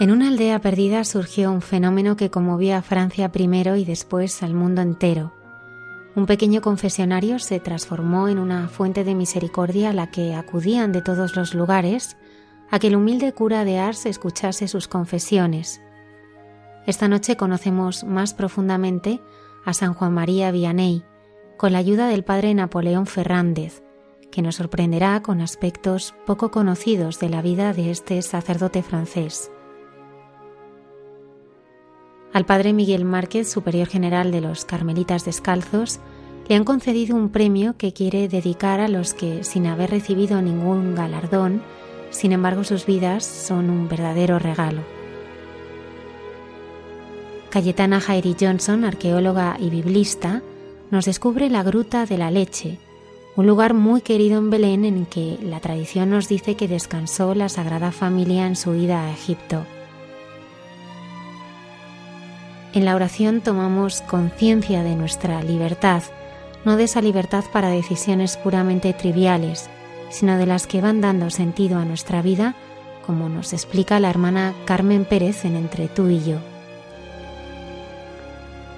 En una aldea perdida surgió un fenómeno que conmovió a Francia primero y después al mundo entero. Un pequeño confesionario se transformó en una fuente de misericordia a la que acudían de todos los lugares a que el humilde cura de Ars escuchase sus confesiones. Esta noche conocemos más profundamente a San Juan María Vianney, con la ayuda del padre Napoleón Fernández, que nos sorprenderá con aspectos poco conocidos de la vida de este sacerdote francés. Al padre Miguel Márquez, superior general de los Carmelitas Descalzos, le han concedido un premio que quiere dedicar a los que, sin haber recibido ningún galardón, sin embargo sus vidas son un verdadero regalo. Cayetana Jairi Johnson, arqueóloga y biblista, nos descubre la Gruta de la Leche, un lugar muy querido en Belén en que la tradición nos dice que descansó la Sagrada Familia en su ida a Egipto. En la oración tomamos conciencia de nuestra libertad, no de esa libertad para decisiones puramente triviales, sino de las que van dando sentido a nuestra vida, como nos explica la hermana Carmen Pérez en Entre tú y yo.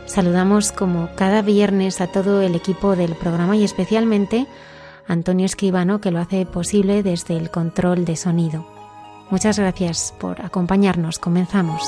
Saludamos como cada viernes a todo el equipo del programa y especialmente a Antonio Escribano que lo hace posible desde el control de sonido. Muchas gracias por acompañarnos. Comenzamos.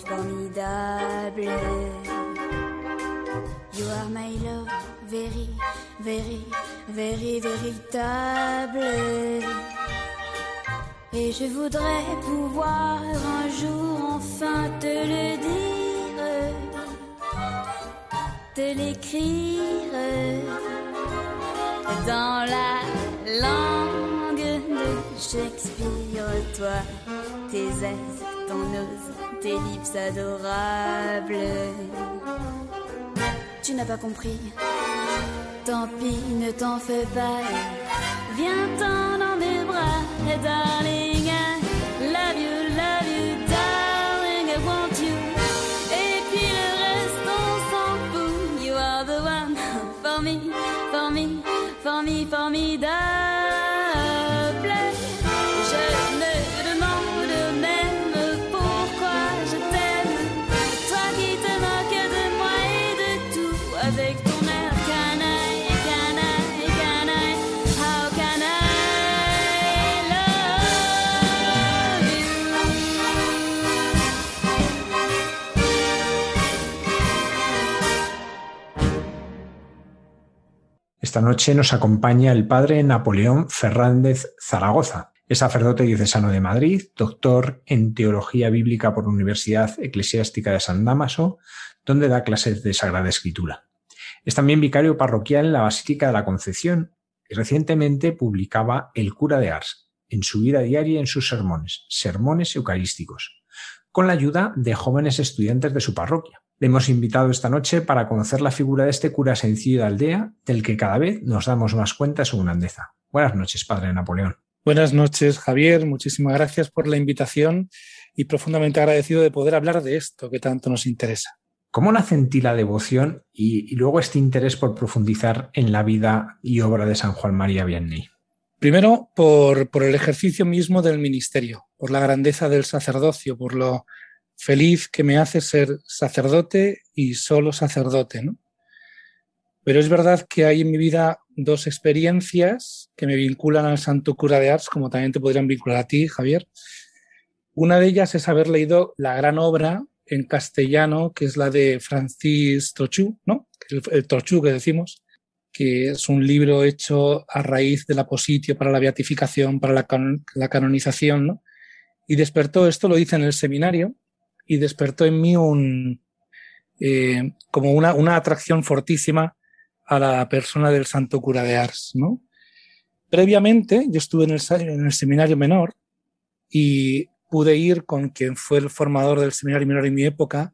Formi, formidable. You are my love, very, very, very, véritable. Et je voudrais pouvoir un jour enfin te le dire, te l'écrire dans la langue Shakespeare, toi, tes aises, ton nose, tes lips adorables. Tu n'as pas compris, tant pis, ne t'en fais pas. Viens-t'en dans mes bras, darling. I love you, love you, darling, I want you. Et puis le reste, on s'en fout. You are the one for me, for me, for me, formidable. Je Esta noche nos acompaña el padre Napoleón Fernández Zaragoza. Es sacerdote diocesano de Madrid, doctor en teología bíblica por la Universidad Eclesiástica de San Dámaso, donde da clases de Sagrada Escritura. Es también vicario parroquial en la Basílica de la Concepción y recientemente publicaba El cura de Ars, en su vida diaria y en sus sermones, sermones eucarísticos, con la ayuda de jóvenes estudiantes de su parroquia. Le hemos invitado esta noche para conocer la figura de este cura sencillo de aldea, del que cada vez nos damos más cuenta de su grandeza. Buenas noches, padre Napoleón. Buenas noches, Javier. Muchísimas gracias por la invitación y profundamente agradecido de poder hablar de esto que tanto nos interesa. ¿Cómo nace en ti la devoción y, y luego este interés por profundizar en la vida y obra de San Juan María Vianney? Primero, por, por el ejercicio mismo del ministerio, por la grandeza del sacerdocio, por lo feliz que me hace ser sacerdote y solo sacerdote, ¿no? Pero es verdad que hay en mi vida dos experiencias que me vinculan al Santo Cura de Ars, como también te podrían vincular a ti, Javier. Una de ellas es haber leído la gran obra en castellano, que es la de Francis Trochu, ¿no? El, el Trochu que decimos, que es un libro hecho a raíz del apositio para la beatificación, para la, la canonización, ¿no? Y despertó, esto lo hice en el seminario, y despertó en mí un, eh, como una, una atracción fortísima a la persona del santo cura de Ars, ¿no? Previamente, yo estuve en el, en el seminario menor y pude ir con quien fue el formador del seminario menor en mi época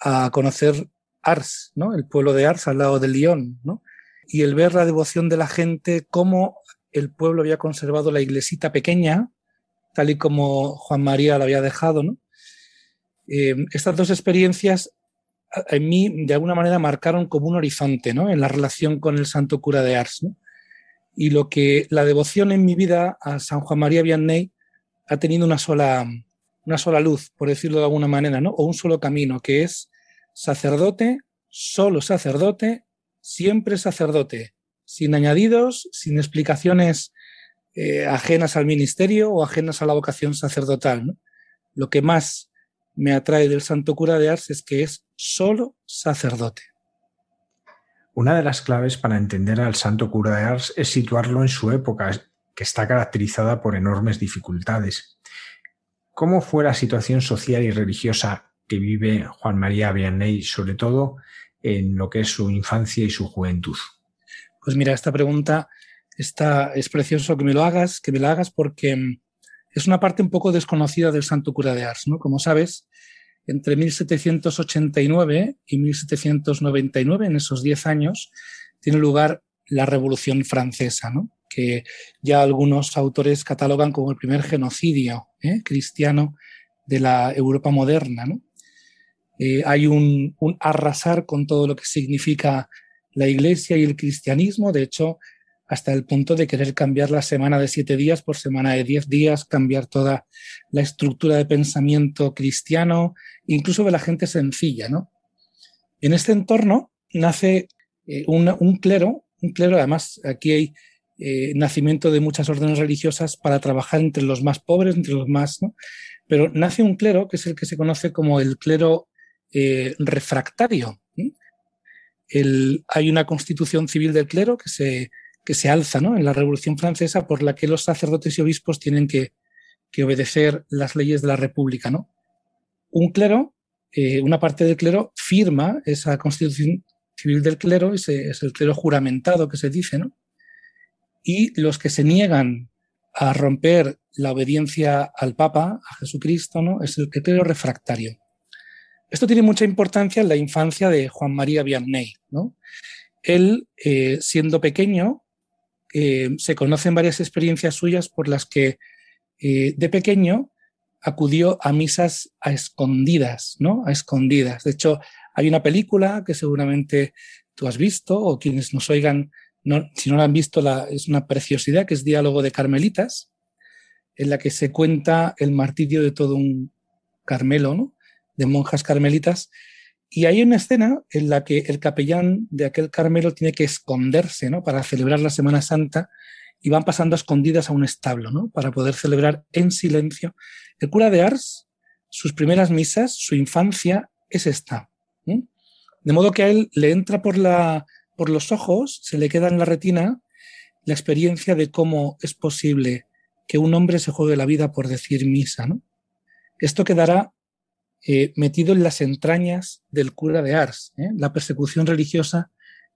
a conocer Ars, ¿no? El pueblo de Ars al lado de Lyon, ¿no? Y el ver la devoción de la gente, cómo el pueblo había conservado la iglesita pequeña, tal y como Juan María la había dejado, ¿no? Eh, estas dos experiencias en mí de alguna manera marcaron como un horizonte ¿no? en la relación con el santo cura de Ars. ¿no? Y lo que la devoción en mi vida a San Juan María Vianney ha tenido una sola, una sola luz, por decirlo de alguna manera, ¿no? o un solo camino, que es sacerdote, solo sacerdote, siempre sacerdote, sin añadidos, sin explicaciones eh, ajenas al ministerio o ajenas a la vocación sacerdotal. ¿no? Lo que más me atrae del santo cura de Ars es que es solo sacerdote. Una de las claves para entender al santo cura de Ars es situarlo en su época, que está caracterizada por enormes dificultades. ¿Cómo fue la situación social y religiosa que vive Juan María Vianney, sobre todo en lo que es su infancia y su juventud? Pues mira, esta pregunta está, es precioso que me lo hagas, que me la hagas porque es una parte un poco desconocida del Santo Cura de Ars. ¿no? Como sabes, entre 1789 y 1799, en esos 10 años, tiene lugar la Revolución Francesa, ¿no? que ya algunos autores catalogan como el primer genocidio ¿eh? cristiano de la Europa moderna. ¿no? Eh, hay un, un arrasar con todo lo que significa la Iglesia y el cristianismo. De hecho, hasta el punto de querer cambiar la semana de siete días por semana de diez días, cambiar toda la estructura de pensamiento cristiano, incluso de la gente sencilla, ¿no? En este entorno nace eh, un, clero, un clero, además aquí hay eh, nacimiento de muchas órdenes religiosas para trabajar entre los más pobres, entre los más... Pero nace un clero que es el que se conoce como el clero eh, refractario. hay una constitución civil del clero que se, que se alza ¿no? en la Revolución Francesa por la que los sacerdotes y obispos tienen que, obedecer las leyes de la República. ¿no? Un clero, eh, una parte del clero, firma esa constitución civil del clero, ese es el clero juramentado que se dice, ¿no? y los que se niegan a romper la obediencia al Papa, a Jesucristo, ¿no? es el clero refractario. Esto tiene mucha importancia en la infancia de Juan María Vianney. ¿no? Él, eh, siendo pequeño, eh, se conocen varias experiencias suyas por las que eh, de pequeño acudió a misas a escondidas, ¿no? A escondidas. De hecho, hay una película que seguramente tú has visto o quienes nos oigan, si no la han visto, es una preciosidad, que es Diálogo de Carmelitas, en la que se cuenta el martirio de todo un Carmelo, ¿no? de monjas carmelitas. Y hay una escena en la que el capellán de aquel Carmelo tiene que esconderse ¿no? para celebrar la Semana Santa y van pasando a escondidas a un establo ¿no? para poder celebrar en silencio. El cura de Ars, sus primeras misas, su infancia es esta. De modo que a él le entra por, la, por los ojos, se le queda en la retina la experiencia de cómo es posible que un hombre se juegue la vida por decir misa. ¿no? Esto quedará eh, metido en las entrañas del cura de Ars, ¿eh? la persecución religiosa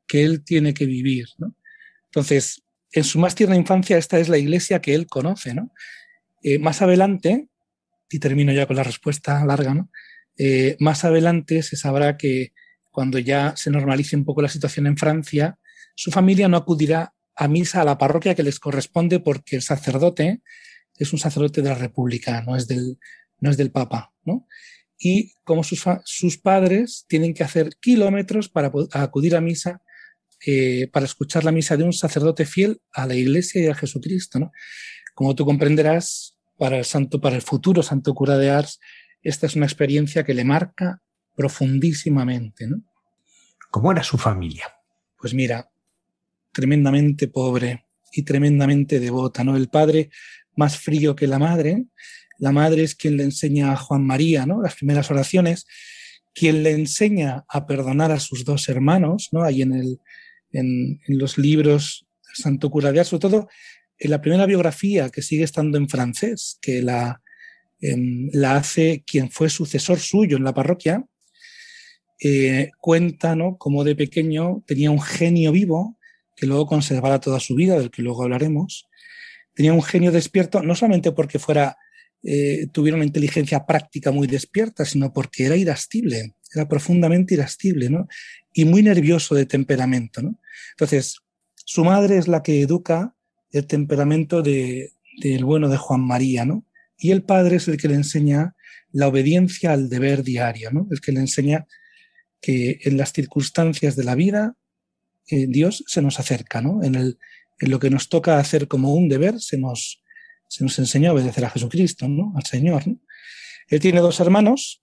que él tiene que vivir. Entonces, en su más tierna infancia, esta es la iglesia que él conoce. Eh, más adelante, y termino ya con la respuesta larga, más adelante se sabrá que cuando ya se normalice un poco la situación en Francia, su familia no acudirá a misa a la parroquia que les corresponde porque el sacerdote es un sacerdote de la República, no es del, no es del Papa. ¿no? Y como sus, sus padres tienen que hacer kilómetros para acudir a misa, eh, para escuchar la misa de un sacerdote fiel a la Iglesia y a Jesucristo. ¿no? Como tú comprenderás, para el santo, para el futuro santo cura de Ars, esta es una experiencia que le marca profundísimamente. ¿no? ¿Cómo era su familia? Pues mira, tremendamente pobre y tremendamente devota, ¿no? El padre más frío que la madre, la madre es quien le enseña a Juan María ¿no? las primeras oraciones, quien le enseña a perdonar a sus dos hermanos, ¿no? ahí en, el, en, los libros Santo Cura sobre todo en la primera biografía que sigue estando en francés, que la, em, la hace quien fue sucesor suyo en la parroquia, eh, cuenta ¿no? cómo de pequeño tenía un genio vivo que luego conservará toda su vida, del que luego hablaremos. Tenía un genio despierto, no solamente porque fuera eh, tuviera una inteligencia práctica muy despierta, sino porque era irascible, era profundamente irascible, ¿no? Y muy nervioso de temperamento, ¿no? Entonces, su madre es la que educa el temperamento de, del bueno de Juan María, ¿no? Y el padre es el que le enseña la obediencia al deber diario, ¿no? El que le enseña que en las circunstancias de la vida eh, Dios se nos acerca, ¿no? En, lo que nos toca hacer como un deber se nos, se nos enseñó a obedecer a Jesucristo, ¿no? al Señor. Él tiene dos hermanos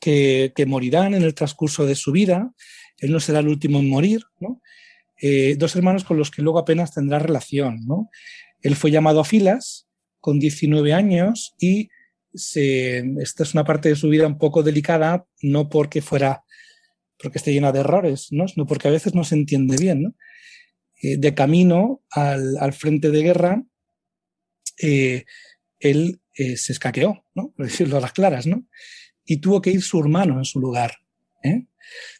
que, morirán en el transcurso de su vida. Él no será el último en morir. ¿no? Eh, dos hermanos con los que luego apenas tendrá relación. ¿no? Él fue llamado a filas con 19 años y se, esta es una parte de su vida un poco delicada, no porque fuera, porque esté llena de errores, ¿no? sino porque a veces no se entiende bien. ¿no? Eh, de camino al, al frente de guerra, eh, él eh, se escaqueó, ¿no? por decirlo a las claras, ¿no? y tuvo que ir su hermano en su lugar. ¿eh?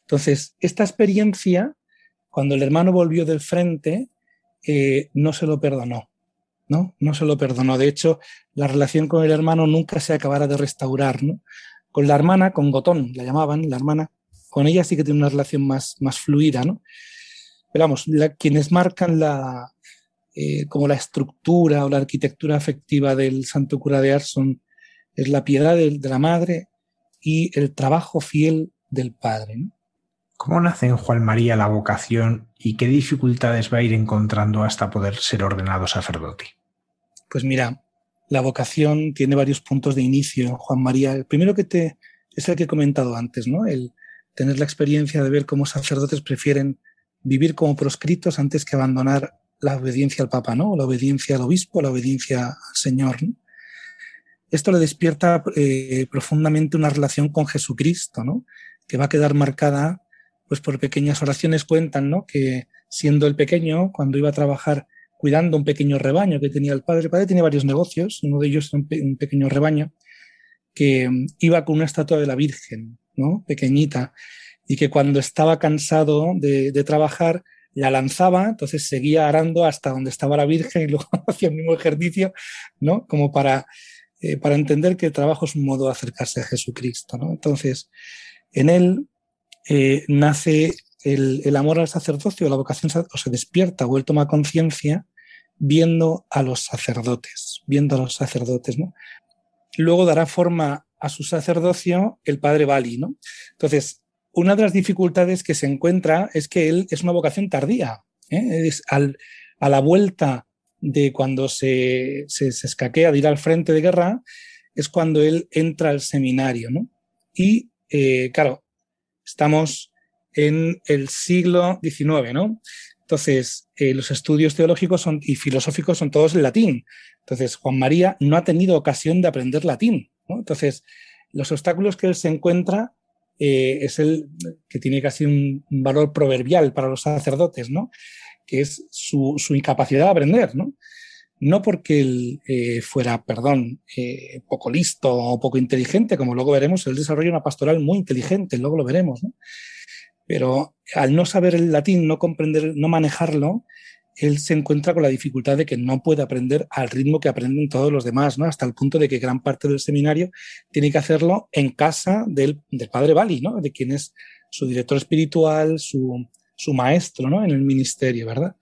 Entonces, esta experiencia, cuando el hermano volvió del frente, no se lo perdonó. ¿no? no se lo perdonó. De hecho, la relación con el hermano nunca se acabara de restaurar. ¿no? Con la hermana, con Gotón, la llamaban, la hermana, con ella sí que tiene una relación más, más fluida. ¿no? Pero vamos, quienes marcan la, eh, como la estructura o la arquitectura afectiva del Santo Cura de Ars es la piedad de, la madre y el trabajo fiel del padre. ¿Cómo nace en Juan María la vocación y qué dificultades va a ir encontrando hasta poder ser ordenado sacerdote? Pues mira, la vocación tiene varios puntos de inicio en Juan María. El primero que te es el que he comentado antes, ¿no? El tener la experiencia de ver cómo sacerdotes prefieren vivir como proscritos antes que abandonar la obediencia al Papa, ¿no? La obediencia al obispo, la obediencia al Señor. Esto le despierta eh, profundamente una relación con Jesucristo, ¿no? Que va a quedar marcada, pues por pequeñas oraciones cuentan, ¿no? Que siendo el pequeño, cuando iba a trabajar cuidando un pequeño rebaño que tenía el padre, el padre tenía varios negocios, uno de ellos era un, pequeño rebaño, que mm, iba con una estatua de la Virgen, ¿no? Pequeñita, y que cuando estaba cansado de trabajar, la lanzaba, entonces seguía arando hasta donde estaba la Virgen y luego hacía el mismo ejercicio, ¿no? Como para, eh, para entender que el trabajo es un modo de acercarse a Jesucristo, ¿no? Entonces, en él eh, nace el, el, amor al sacerdocio, la vocación, o se despierta o él toma conciencia viendo a los sacerdotes, viendo a los sacerdotes, ¿no? Luego dará forma a su sacerdocio el padre Bali, ¿no? Entonces, una de las dificultades que se encuentra es que él es una vocación tardía. ¿eh? Es a la vuelta de cuando se, se, escaquea de ir al frente de guerra, es cuando él entra al seminario. ¿no? Y eh, claro, estamos en el siglo XIX, ¿no? Entonces, eh, los estudios teológicos y filosóficos son todos en latín. Entonces, Juan María no ha tenido ocasión de aprender latín. Entonces, los obstáculos que él se encuentra eh, es el que tiene casi un, valor proverbial para los sacerdotes, ¿no? Que es su, incapacidad de aprender, ¿no? No porque él eh, fuera, perdón, eh, poco listo o poco inteligente, como luego veremos, él desarrolla una pastoral muy inteligente, luego lo veremos, ¿no? Pero al no saber el latín, no comprender, no manejarlo, él se encuentra con la dificultad de que no puede aprender al ritmo que aprenden todos los demás, ¿no? Hasta el punto de que gran parte del seminario tiene que hacerlo en casa del, del padre Bali, ¿no? De quien es su director espiritual, su, su maestro, ¿no? En el ministerio, ¿verdad?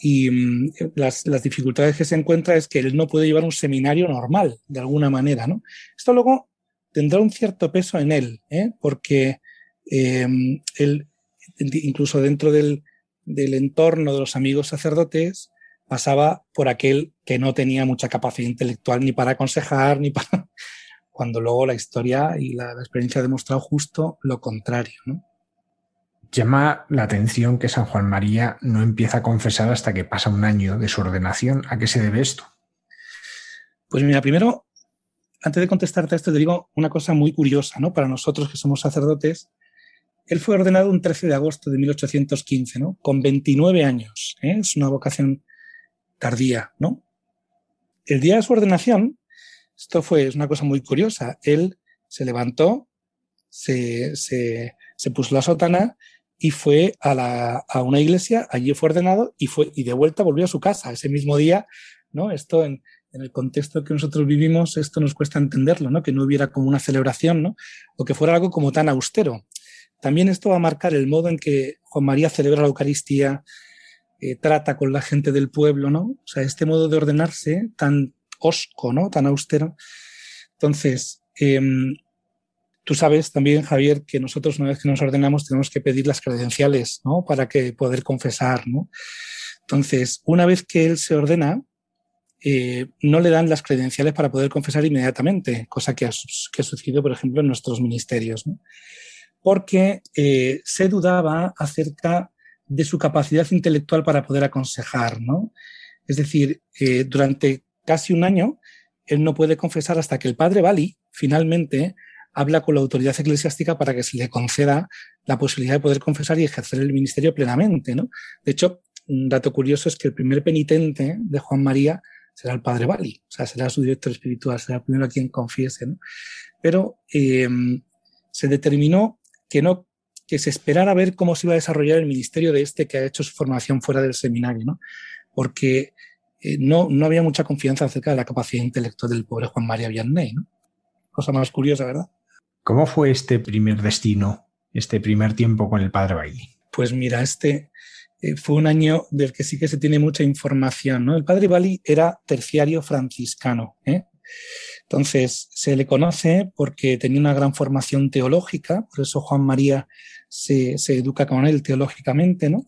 Y mm, las, las, dificultades que se encuentra es que él no puede llevar un seminario normal, de alguna manera, ¿no? Esto luego tendrá un cierto peso en él, ¿eh? Porque eh, él, incluso dentro del, del entorno de los amigos sacerdotes pasaba por aquel que no tenía mucha capacidad intelectual ni para aconsejar, ni para... cuando luego la historia y la, la experiencia ha demostrado justo lo contrario. ¿no? Llama la atención que San Juan María no empieza a confesar hasta que pasa un año de su ordenación. ¿A qué se debe esto? Pues mira, primero, antes de contestarte a esto, te digo una cosa muy curiosa, ¿no? Para nosotros que somos sacerdotes, él fue ordenado un 13 de agosto de 1815, ¿no? Con 29 años. ¿eh? Es una vocación tardía, ¿no? El día de su ordenación, esto fue es una cosa muy curiosa. Él se levantó, se, se, se puso la sotana y fue a, la, a, una iglesia, allí fue ordenado y, fue, y de vuelta volvió a su casa ese mismo día, ¿no? Esto en, en, el contexto que nosotros vivimos, esto nos cuesta entenderlo, ¿no? Que no hubiera como una celebración, ¿no? O que fuera algo como tan austero. También esto va a marcar el modo en que Juan María celebra la Eucaristía, eh, trata con la gente del pueblo, ¿no? O sea, este modo de ordenarse tan osco, ¿no? Tan austero. Entonces, eh, tú sabes también, Javier, que nosotros una vez que nos ordenamos tenemos que pedir las credenciales, ¿no? Para que poder confesar, ¿no? Entonces, una vez que él se ordena, eh, no le dan las credenciales para poder confesar inmediatamente, cosa que ha, que ha sucedido, por ejemplo, en nuestros ministerios, ¿no? Porque eh, se dudaba acerca de su capacidad intelectual para poder aconsejar, ¿no? Es decir, eh, durante casi un año, él no puede confesar hasta que el padre Bali finalmente habla con la autoridad eclesiástica para que se le conceda la posibilidad de poder confesar y ejercer el ministerio plenamente, ¿no? De hecho, un dato curioso es que el primer penitente de Juan María será el padre Bali, o sea, será su director espiritual, será el primero a quien confiese, ¿no? Pero eh, se determinó que no que se esperara a ver cómo se iba a desarrollar el ministerio de este que ha hecho su formación fuera del seminario, ¿no? Porque eh, no, no había mucha confianza acerca de la capacidad intelectual del pobre Juan María Vianney, ¿no? Cosa más curiosa, ¿verdad? ¿Cómo fue este primer destino, este primer tiempo con el padre Bailey? Pues mira, este eh, fue un año del que sí que se tiene mucha información, ¿no? El padre Bali era terciario franciscano, ¿eh? Entonces, se le conoce porque tenía una gran formación teológica, por eso Juan María se, se educa con él teológicamente, ¿no?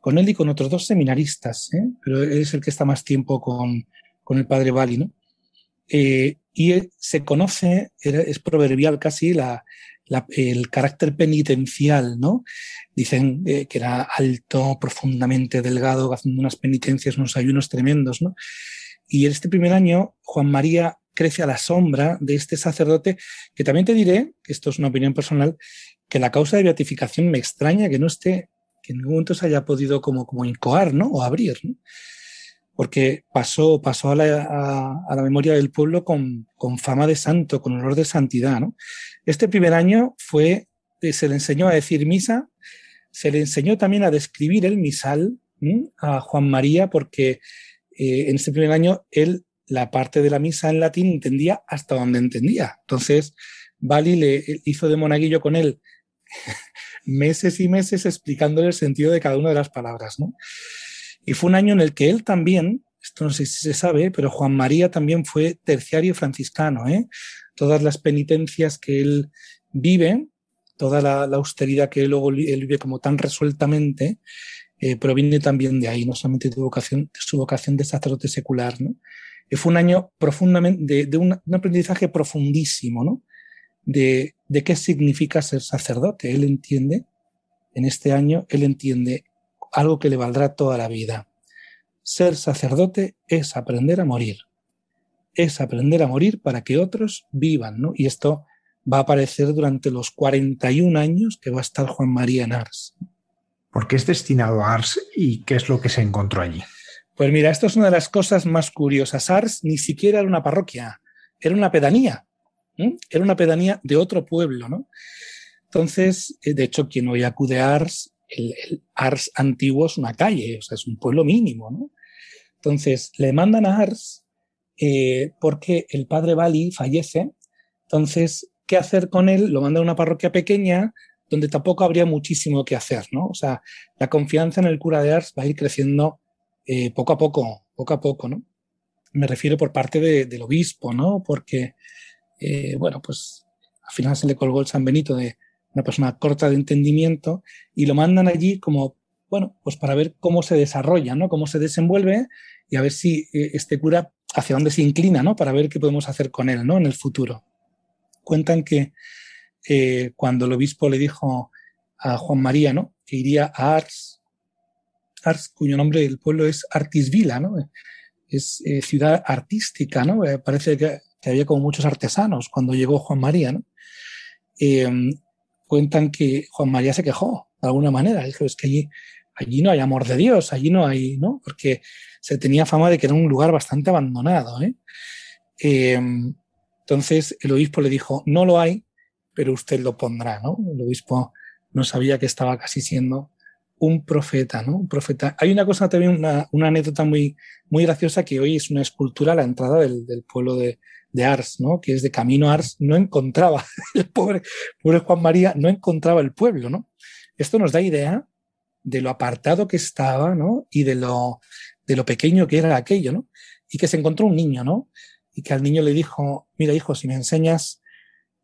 Con él y con otros dos seminaristas, ¿eh? pero él es el que está más tiempo con, con el padre Bali, ¿no? Eh, y se conoce, es proverbial casi, la, el carácter penitencial, ¿no? Dicen eh, que era alto, profundamente delgado, haciendo unas penitencias, unos ayunos tremendos, ¿no? Y en este primer año, Juan María crece a la sombra de este sacerdote, que también te diré, que esto es una opinión personal, que la causa de beatificación me extraña que no esté, que en ningún momento se haya podido como, como incoar, ¿no? O abrir, ¿no? Porque pasó, pasó a la, a, la memoria del pueblo con, con, fama de santo, con honor de santidad, ¿no? Este primer año fue, eh, se le enseñó a decir misa, se le enseñó también a describir el misal a Juan María, porque eh, en este primer año él la parte de la misa en latín entendía hasta donde entendía. Entonces, Bali le hizo de monaguillo con él meses y meses explicándole el sentido de cada una de las palabras. ¿no? Y fue un año en el que él también, esto no sé si se sabe, pero Juan María también fue terciario franciscano. ¿eh? Todas las penitencias que él vive, toda la, austeridad que luego él vive como tan resueltamente, eh, proviene también de ahí, no solamente de, vocación, de su vocación de sacerdote secular. ¿no? Y fue un año profundamente, de, un, aprendizaje profundísimo, ¿no? De, de qué significa ser sacerdote. Él entiende, en este año, él entiende algo que le valdrá toda la vida. Ser sacerdote es aprender a morir. Es aprender a morir para que otros vivan, ¿no? Y esto va a aparecer durante los 41 años que va a estar Juan María en Ars. ¿Por qué es destinado a Ars y qué es lo que se encontró allí? Pues mira, esto es una de las cosas más curiosas. Ars ni siquiera era una parroquia, era una pedanía. Era una pedanía de otro pueblo, ¿no? Entonces, eh, de hecho, quien hoy acude a Ars, el, Ars antiguo es una calle, o sea, es un pueblo mínimo, ¿no? Entonces, le mandan a Ars eh, porque el padre Bali fallece. Entonces, ¿qué hacer con él? Lo mandan a una parroquia pequeña donde tampoco habría muchísimo que hacer, ¿no? O sea, la confianza en el cura de Ars va a ir creciendo eh, poco a poco, poco a poco, ¿no? Me refiero por parte del obispo, ¿no? Porque, eh, bueno, pues al final se le colgó el San Benito de una persona corta de entendimiento y lo mandan allí como, bueno, pues para ver cómo se desarrolla, ¿no? Cómo se desenvuelve y a ver si eh, este cura hacia dónde se inclina, ¿no? Para ver qué podemos hacer con él, ¿no? En el futuro. Cuentan que cuando el obispo le dijo a Juan María, ¿no? Que iría a Ars Ars, cuyo nombre del pueblo es Artisvila, ¿no? Es eh, ciudad artística, ¿no? Eh, parece que, había como muchos artesanos cuando llegó Juan María, ¿no? Em, cuentan que Juan María se quejó de alguna manera. Dijo, es que allí, allí no hay amor de Dios, allí no hay, ¿no? Porque se tenía fama de que era un lugar bastante abandonado, ¿eh? Entonces el obispo le dijo, no lo hay, pero usted lo pondrá, ¿no? El obispo no sabía que estaba casi siendo un profeta, ¿no? Un profeta. Hay una cosa también, una, una, anécdota muy, muy graciosa que hoy es una escultura a la entrada del, del pueblo de, de, Ars, ¿no? Que es de camino a Ars, no encontraba, el pobre, pobre Juan María no encontraba el pueblo, ¿no? Esto nos da idea de lo apartado que estaba, ¿no? Y de lo, de lo pequeño que era aquello, ¿no? Y que se encontró un niño, ¿no? Y que al niño le dijo, mira hijo, si me enseñas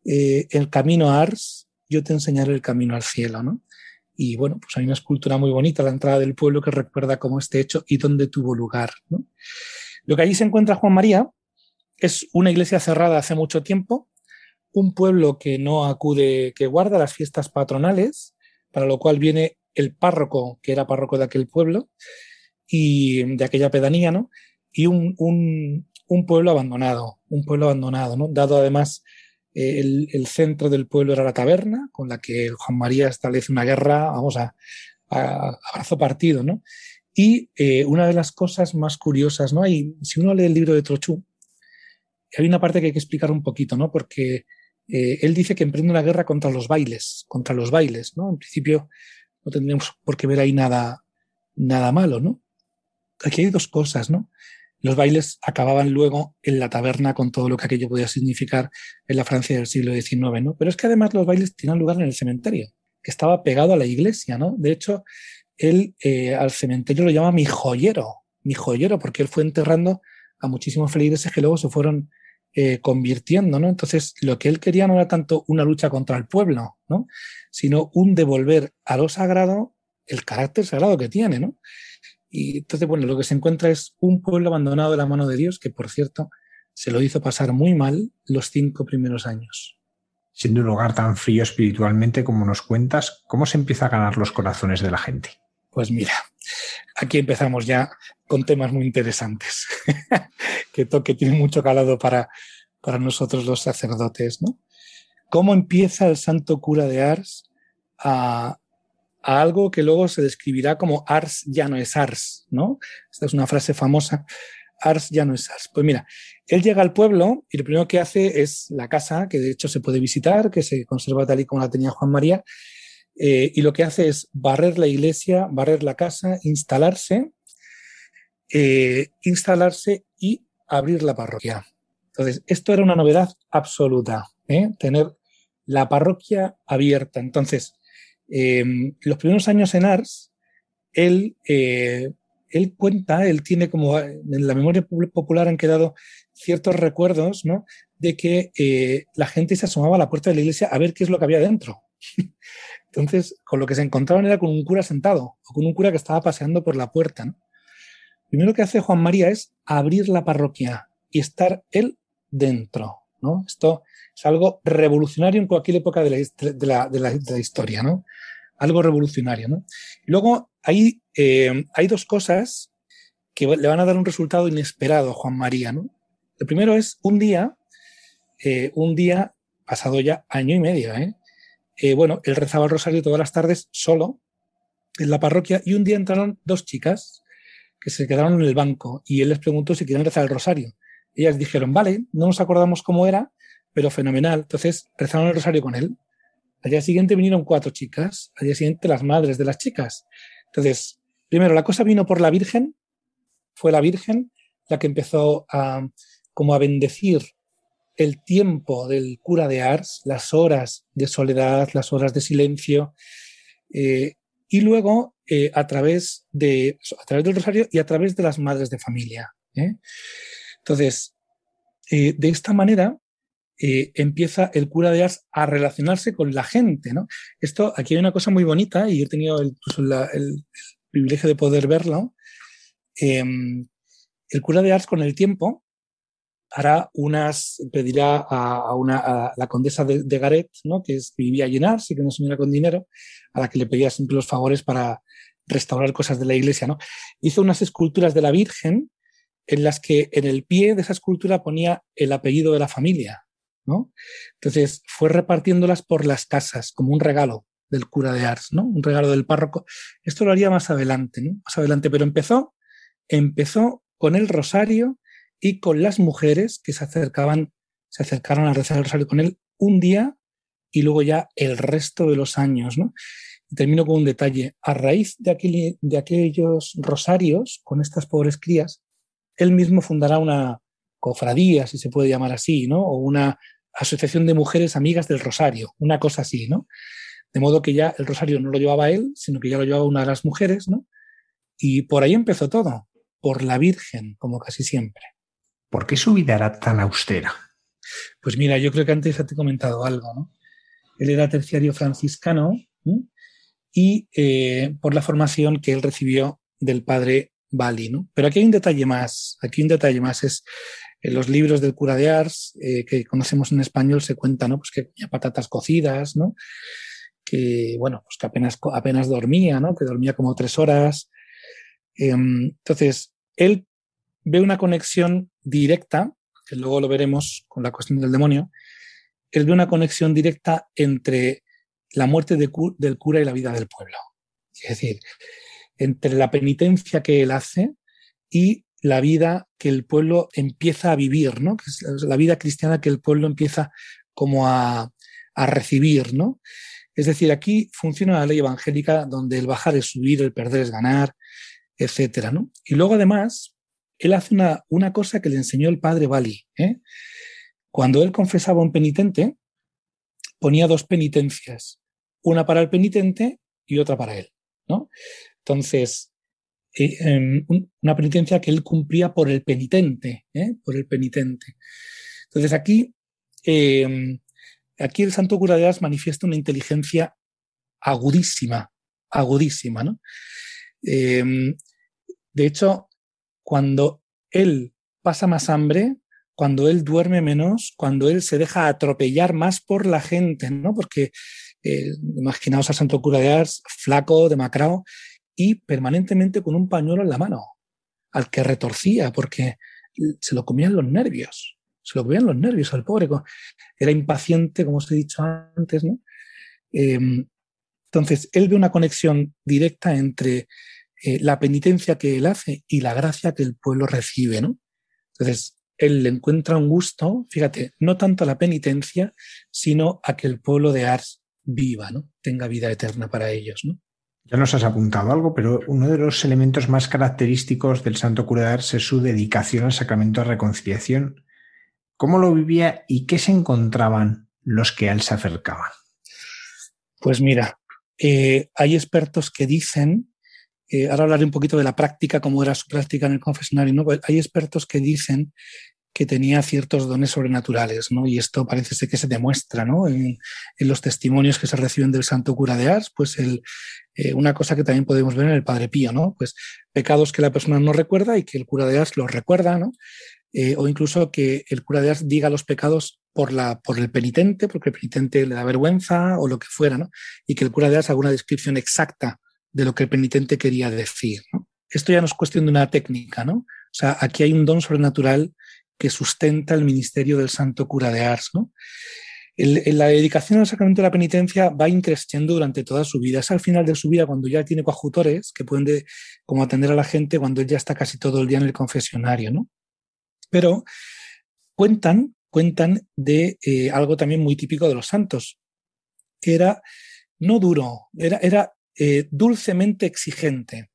eh, el camino a Ars, yo te enseñaré el camino al cielo, ¿no? Y bueno, pues hay una escultura muy bonita la entrada del pueblo que recuerda cómo este hecho y dónde tuvo lugar. Lo que allí se encuentra Juan María es una iglesia cerrada hace mucho tiempo, un pueblo que no acude, que guarda las fiestas patronales, para lo cual viene el párroco, que era párroco de aquel pueblo y de aquella pedanía, ¿no? Y un, un, un pueblo abandonado, un pueblo abandonado, ¿no? Dado además el, centro del pueblo era la taberna, con la que Juan María establece una guerra, vamos a, a, abrazo partido, ¿no? Y eh, una de las cosas más curiosas, ¿no? Hay, si uno lee el libro de Trochú, hay una parte que hay que explicar un poquito, ¿no? Porque eh, él dice que emprende una guerra contra los bailes, contra los bailes, ¿no? En principio no tendríamos por qué ver ahí nada, nada malo, ¿no? Aquí hay dos cosas, ¿no? Los bailes acababan luego en la taberna con todo lo que aquello podía significar en la Francia del siglo XIX, ¿no? Pero es que además los bailes tenían lugar en el cementerio, que estaba pegado a la iglesia, ¿no? De hecho, él eh, al cementerio lo llama mi joyero, mi joyero, porque él fue enterrando a muchísimos feligreses que luego se fueron eh, convirtiendo, ¿no? Entonces, lo que él quería no era tanto una lucha contra el pueblo, ¿no? Sino un devolver a lo sagrado el carácter sagrado que tiene, ¿no? Y entonces, bueno, lo que se encuentra es un pueblo abandonado de la mano de Dios, que por cierto, se lo hizo pasar muy mal los cinco primeros años. Siendo un lugar tan frío espiritualmente como nos cuentas, ¿cómo se empieza a ganar los corazones de la gente? Pues mira, aquí empezamos ya con temas muy interesantes, que toque tiene mucho calado para, para nosotros los sacerdotes, ¿no? ¿Cómo empieza el santo cura de Ars a, a algo que luego se describirá como Ars ya no es Ars, ¿no? Esta es una frase famosa Ars ya no es Ars. Pues mira, él llega al pueblo y lo primero que hace es la casa, que de hecho se puede visitar, que se conserva tal y como la tenía Juan María, eh, y lo que hace es barrer la iglesia, barrer la casa, instalarse, eh, instalarse y abrir la parroquia. Entonces, esto era una novedad absoluta, ¿eh? tener la parroquia abierta. Entonces, los primeros años en Ars, él él cuenta, él tiene como en la memoria popular han quedado ciertos recuerdos, ¿no? De que eh, la gente se asomaba a la puerta de la iglesia a ver qué es lo que había dentro. Entonces, con lo que se encontraban era con un cura sentado o con un cura que estaba paseando por la puerta. ¿no? Primero que hace Juan María es abrir la parroquia y estar él dentro. ¿No? Esto es algo revolucionario en cualquier época de la, historia. ¿no? algo revolucionario. ¿no? luego hay, eh, hay dos cosas que le van a dar un resultado inesperado a Juan María. ¿no? El primero es un día, eh, un día pasado ya año y medio, ¿eh? bueno, él rezaba el rosario todas las tardes solo en la parroquia y un día entraron dos chicas que se quedaron en el banco y él les preguntó si querían rezar el rosario. Ellas dijeron, vale, no nos acordamos cómo era, pero fenomenal. Entonces rezaron el rosario con él. Al día siguiente vinieron cuatro chicas, al día siguiente las madres de las chicas. Entonces, primero, la cosa vino por la Virgen, fue la Virgen la que empezó a, como a bendecir el tiempo del cura de Ars, las horas de soledad, las horas de silencio, eh, y luego eh, a, través de, a través del rosario y a través de las madres de familia. ¿eh? Entonces, de esta manera, eh, empieza el cura de Ars a relacionarse con la gente. ¿no? Esto, aquí hay una cosa muy bonita y he tenido el, privilegio de poder verlo. Em, el cura de Ars con el tiempo hará unas, pedirá a, una, la condesa de, Garet, ¿no? que, vivía allí en Ars y que no señora con dinero, a la que le pedía siempre los favores para restaurar cosas de la iglesia. ¿no? Hizo unas esculturas de la Virgen en las que en el pie de esa escultura ponía el apellido de la familia. Entonces fue repartiéndolas por las casas como un regalo del cura de Ars, ¿no? Un regalo del párroco. Esto lo haría más adelante, ¿no? Más adelante, pero empezó, empezó con el rosario y con las mujeres que se acercaban, se acercaron a rezar el rosario con él un día y luego ya el resto de los años, ¿no? Termino con un detalle. A raíz de, aquel, de aquellos rosarios con estas pobres crías, él mismo fundará una cofradía, si se puede llamar así, ¿no? O una asociación de mujeres amigas del Rosario, una cosa así, ¿no? De modo que ya el Rosario no lo llevaba él, sino que ya lo llevaba una de las mujeres, ¿no? Y por ahí empezó todo, por la Virgen, como casi siempre. ¿Por qué su vida era tan austera? Pues mira, yo creo que antes ya te he comentado algo, ¿no? Él era terciario franciscano y eh, por la formación que él recibió del padre Bali, ¿no? Pero aquí hay un detalle más, aquí un detalle más, es en los libros del cura de Ars, eh, que conocemos en español, se cuenta, ¿no? Pues que comía patatas cocidas, ¿no? Que, bueno, pues que apenas, apenas dormía, ¿no? Que dormía como tres horas. Em, entonces, él ve una conexión directa, que luego lo veremos con la cuestión del demonio, él ve una conexión directa entre la muerte del cura y la vida del pueblo. Es decir, entre la penitencia que él hace y la vida que el pueblo empieza a vivir, ¿no? La vida cristiana que el pueblo empieza como a, recibir, ¿no? Es decir, aquí funciona la ley evangélica donde el bajar es subir, el perder es ganar, etcétera, ¿no? Y luego además, él hace una, una cosa que le enseñó el padre Bali. ¿eh? Cuando él confesaba a un penitente, ponía dos penitencias, una para el penitente y otra para él, ¿no? Entonces, eh, em, una penitencia que él cumplía por el penitente, ¿eh? por el penitente. Entonces aquí, em, aquí el santo cura de Ars manifiesta una inteligencia agudísima, agudísima, ¿no? Em, de hecho, cuando él pasa más hambre, cuando él duerme menos, cuando él se deja atropellar más por la gente, ¿no? Porque eh, imaginaos a Santo Cura de Ars, flaco, demacrado, y permanentemente con un pañuelo en la mano, al que retorcía, porque se lo comían los nervios, se lo comían los nervios al pobre, era impaciente, como os he dicho antes. Em, entonces, él ve una conexión directa entre eh, la penitencia que él hace y la gracia que el pueblo recibe, ¿no? Entonces, él le encuentra un gusto, fíjate, no tanto a la penitencia, sino a que el pueblo de Ars viva, ¿no? Tenga vida eterna para ellos. Ya nos has apuntado algo, pero uno de los elementos más característicos del Santo Cura de Ars es su dedicación al sacramento de reconciliación. ¿Cómo lo vivía y qué se encontraban los que a él se acercaban? Pues mira, eh, hay expertos que dicen eh, ahora hablaré un poquito de la práctica, cómo era su práctica en el confesionario. Pues hay expertos que dicen que tenía ciertos dones sobrenaturales, ¿no? Y esto parece ser que se demuestra, ¿no? En, los testimonios que se reciben del Santo Cura de Ars, pues el, eh, una cosa que también podemos ver en el Padre Pío, ¿no? Pues pecados que la persona no recuerda y que el cura de Ars los recuerda, ¿no? Eh, o incluso que el cura de Ars diga los pecados por, la, por el penitente, porque el penitente le da vergüenza o lo que fuera, ¿no? Y que el cura de Ars haga una descripción exacta de lo que el penitente quería decir. Esto ya no es cuestión de una técnica, ¿no? O sea, aquí hay un don sobrenatural que sustenta el ministerio del santo cura de Ars, ¿no? la dedicación al sacramento de la penitencia va increciendo durante toda su vida. Es al final de su vida cuando ya tiene coadjutores que pueden de, como atender a la gente cuando él ya está casi todo el día en el confesionario, ¿no? Pero cuentan, cuentan de eh, algo también muy típico de los santos, era no duro, era, era eh, dulcemente exigente.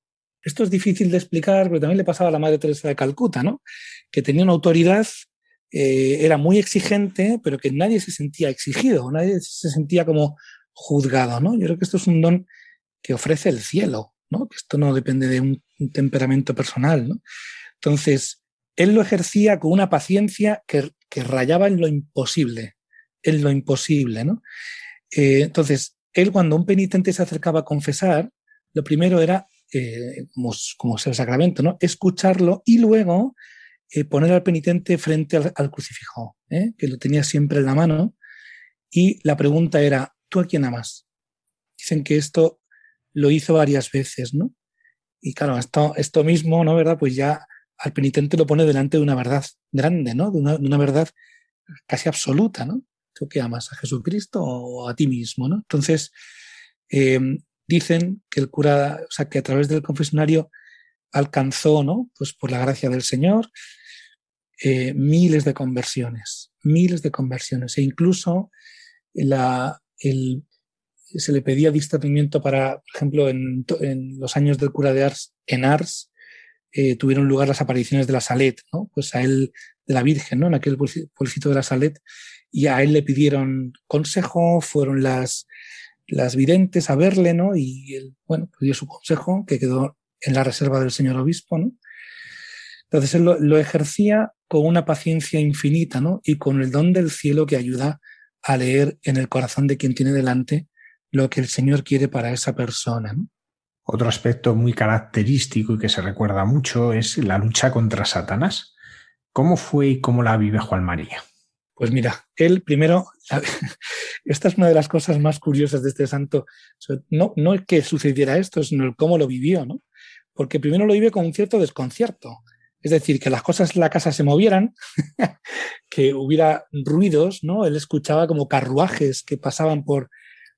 Esto es difícil de explicar, pero también le pasaba a la Madre Teresa de Calcuta, ¿no? Que tenía una autoridad, eh, era muy exigente, pero que nadie se sentía exigido, nadie se sentía como juzgado, ¿no? Yo creo que esto es un don que ofrece el cielo, ¿no? Que esto no depende de un, temperamento personal, ¿no? Entonces, él lo ejercía con una paciencia que, rayaba en lo imposible, en lo imposible, ¿no? Eh, entonces, él cuando un penitente se acercaba a confesar, lo primero era, eh, como, es el sacramento, ¿no? escucharlo y luego eh, poner al penitente frente al, crucifijo, ¿eh? que lo tenía siempre en la mano. Y la pregunta era, ¿tú a quién amas? Dicen que esto lo hizo varias veces, ¿no? Y claro, esto, esto mismo, ¿no? ¿Verdad? Pues ya al penitente lo pone delante de una verdad grande, ¿no? De una, de una verdad casi absoluta, ¿no? ¿Tú qué amas? ¿A Jesucristo o a ti mismo? ¿no? Entonces, eh, dicen que el cura, o sea, que a través del confesionario alcanzó, ¿no? Pues por la gracia del Señor, eh, miles de conversiones, miles de conversiones. E incluso la, el, se le pedía discernimiento para, por ejemplo, en, en, los años del cura de Ars, en Ars, eh, tuvieron lugar las apariciones de la Salet, ¿no? Pues a él, de la Virgen, ¿no? En aquel pueblecito de la Salet, y a él le pidieron consejo, fueron las, las videntes a verle, ¿no? Y él, bueno, dio su consejo, que quedó en la reserva del señor obispo, ¿no? Entonces él lo, ejercía con una paciencia infinita, ¿no? Y con el don del cielo que ayuda a leer en el corazón de quien tiene delante lo que el Señor quiere para esa persona, ¿no? Otro aspecto muy característico y que se recuerda mucho es la lucha contra Satanás. ¿Cómo fue y cómo la vive Juan María? Pues mira, él primero, esta es una de las cosas más curiosas de este santo. No, no es que sucediera esto, sino el cómo lo vivió, ¿no? Porque primero lo vive con un cierto desconcierto. Es decir, que las cosas en la casa se movieran, que hubiera ruidos, ¿no? Él escuchaba como carruajes que pasaban por,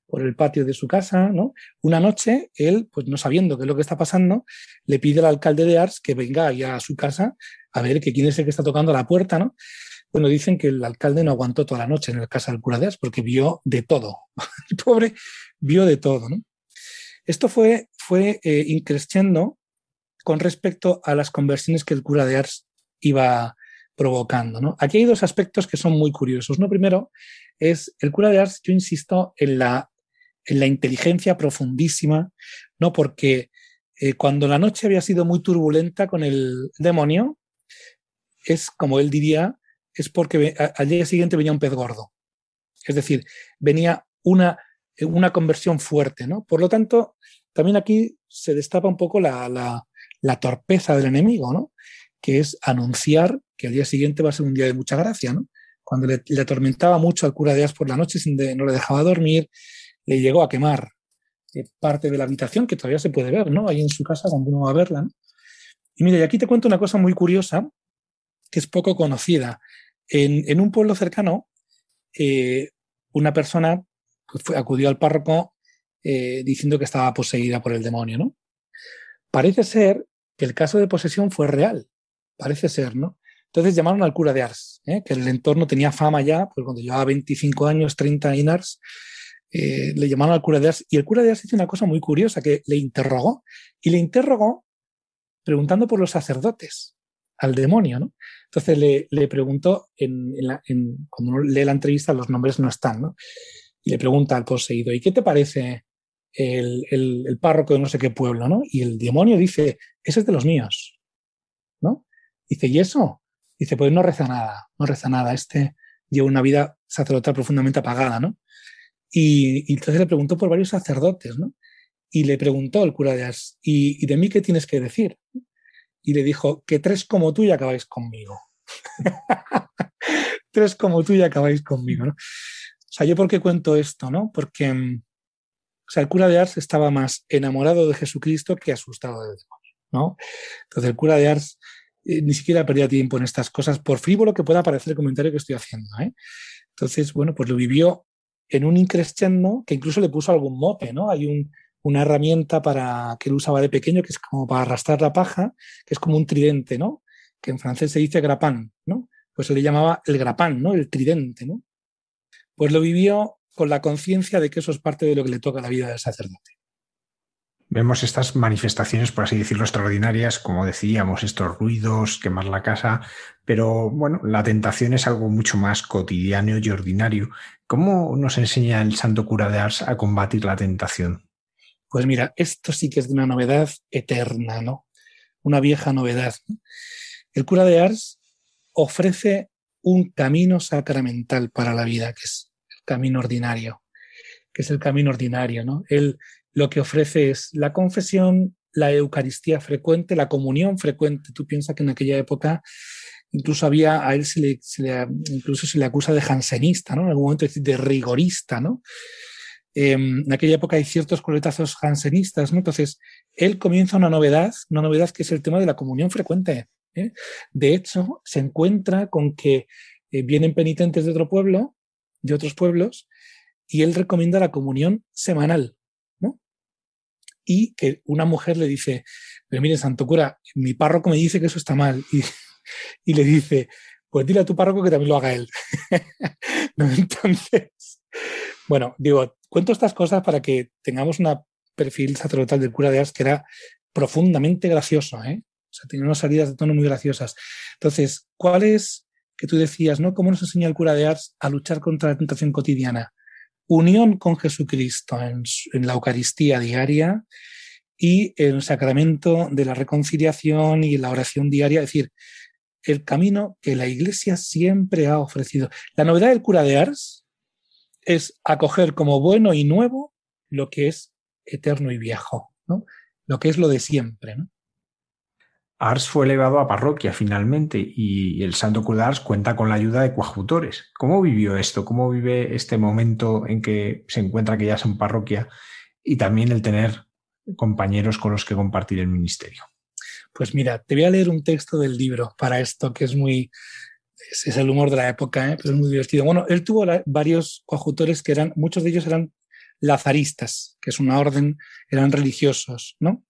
por el patio de su casa, ¿no? Una noche, él, pues no sabiendo qué es lo que está pasando, le pide al alcalde de Ars que venga allá a su casa a ver que quién es el que está tocando la puerta, ¿no? Bueno, dicen que el alcalde no aguantó toda la noche en el casa del cura de Ars porque vio de todo. El pobre vio de todo. ¿no? Esto fue, fue eh, increciendo con respecto a las conversiones que el cura de Ars iba provocando. Aquí hay dos aspectos que son muy curiosos. ¿no? Primero es el cura de Ars, yo insisto en la, en la inteligencia profundísima, ¿no? porque eh, cuando la noche había sido muy turbulenta con el demonio, es como él diría, es porque al día siguiente venía un pez gordo. Es decir, venía una, una conversión fuerte, ¿no? Por lo tanto, también aquí se destapa un poco la, la, torpeza del enemigo, ¿no? Que es anunciar que al día siguiente va a ser un día de mucha gracia, ¿no? Cuando le, atormentaba mucho al cura de Ars por la noche, sin no le dejaba dormir, le llegó a quemar eh, parte de la habitación que todavía se puede ver, ¿no? Ahí en su casa cuando uno va a verla. Y mira, y aquí te cuento una cosa muy curiosa que es poco conocida. En, un pueblo cercano, eh, una persona pues, acudió al párroco eh, diciendo que estaba poseída por el demonio, ¿no? Parece ser que el caso de posesión fue real, parece ser, ¿no? Entonces llamaron al cura de Ars, ¿eh? que el entorno tenía fama ya, pues cuando llevaba 25 años, 30 en Ars, eh, le llamaron al cura de Ars y el cura de Ars hizo una cosa muy curiosa, que le interrogó y le interrogó preguntando por los sacerdotes al demonio, ¿no? Entonces le, preguntó, en, cuando uno lee la entrevista los nombres no están, ¿no? Y le pregunta al poseído, ¿y qué te parece el, el, párroco de no sé qué pueblo, ¿no? Y el demonio dice, ese es de los míos, ¿no? Dice, ¿y eso? Dice, pues no reza nada, no reza nada, este lleva una vida sacerdotal profundamente apagada, ¿no? Y, entonces le preguntó por varios sacerdotes, ¿no? Y le preguntó el cura de Ars, ¿y, de mí qué tienes que decir? Y le dijo, que tres como tú y acabáis conmigo. tres como tú y acabáis conmigo. O sea, ¿yo por qué cuento esto, no? Porque mm, o sea, el cura de Ars estaba más enamorado de Jesucristo que asustado del demonio. Entonces el cura de Ars eh, ni siquiera perdía tiempo en estas cosas, por frívolo que pueda parecer el comentario que estoy haciendo, ¿eh? Entonces, bueno, pues lo vivió en un increscendo que incluso le puso algún mote, ¿no? Hay una herramienta para que él usaba de pequeño que es como para arrastrar la paja, que es como un tridente, ¿no? Que en francés se dice grapán, ¿no? Pues se le llamaba el grapán, ¿no? El tridente, ¿no? Pues lo vivió con la conciencia de que eso es parte de lo que le toca a la vida del sacerdote. Vemos estas manifestaciones, por así decirlo, extraordinarias, como decíamos, estos ruidos, quemar la casa, pero bueno, la tentación es algo mucho más cotidiano y ordinario. ¿Cómo nos enseña el santo cura de Ars a combatir la tentación? Pues mira, esto sí que es de una novedad eterna, ¿no? Una vieja novedad. El cura de Ars ofrece un camino sacramental para la vida, que es camino ordinario, que es el camino ordinario, ¿no? Él lo que ofrece es la confesión, la Eucaristía frecuente, la comunión frecuente. Tú piensas que en aquella época incluso había, a él se le, incluso se le acusa de jansenista, ¿no? En algún momento de rigorista, ¿no? Em, en aquella época hay ciertos coletazos jansenistas, ¿no? Entonces, él comienza una novedad, una novedad que es el tema de la comunión frecuente. ¿eh? De hecho, se encuentra con que eh, vienen penitentes de otro pueblo de otros pueblos y él recomienda la comunión semanal, ¿no? Y que una mujer le dice, pero mire, santo cura, mi párroco me dice que eso está mal. Y le dice, pues dile a tu párroco que también lo haga él. Entonces, bueno, digo, cuento estas cosas para que tengamos un perfil sacerdotal del cura de Ars que era profundamente gracioso, ¿eh? O sea, tenía unas salidas de tono muy graciosas. Entonces, ¿cuál es que tú decías, ¿no? ¿Cómo nos enseña el cura de Ars a luchar contra la tentación cotidiana? Unión con Jesucristo en, la Eucaristía diaria y el sacramento de la reconciliación y la oración diaria, es decir, el camino que la Iglesia siempre ha ofrecido. La novedad del cura de Ars es acoger como bueno y nuevo lo que es eterno y viejo, ¿no? lo que es lo de siempre. ¿no? Ars fue elevado a parroquia finalmente y el Santo Cura Ars cuenta con la ayuda de coadjutores. ¿Cómo vivió esto? ¿Cómo vive este momento en que se encuentra que ya es en parroquia y también el tener compañeros con los que compartir el ministerio? Pues mira, te voy a leer un texto del libro para esto que es muy, es, el humor de la época, ¿eh? pero es muy divertido. Bueno, él tuvo varios coadjutores que eran, muchos de ellos eran lazaristas, que es una orden, eran religiosos, ¿no?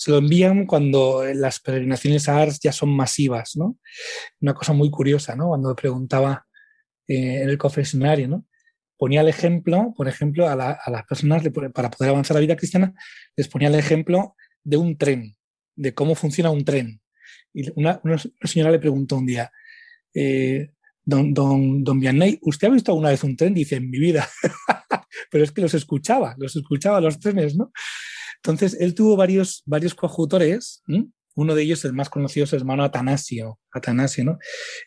se lo envían cuando las peregrinaciones a Ars ya son masivas, ¿no? Una cosa muy curiosa, ¿no? Cuando preguntaba eh, en el confesionario, ¿no? Ponía el ejemplo, por ejemplo, a, las personas para poder avanzar la vida cristiana, les ponía el ejemplo de un tren, de cómo funciona un tren. Y una, señora le preguntó un día, eh, don, don, don Vianney, ¿usted ha visto alguna vez un tren? Dice, en mi vida. Pero es que los escuchaba, los escuchaba los trenes, ¿no? Entonces, él tuvo varios, varios coautores, uno de ellos, el más conocido, es el hermano Atanasio, Atanasio, ¿no?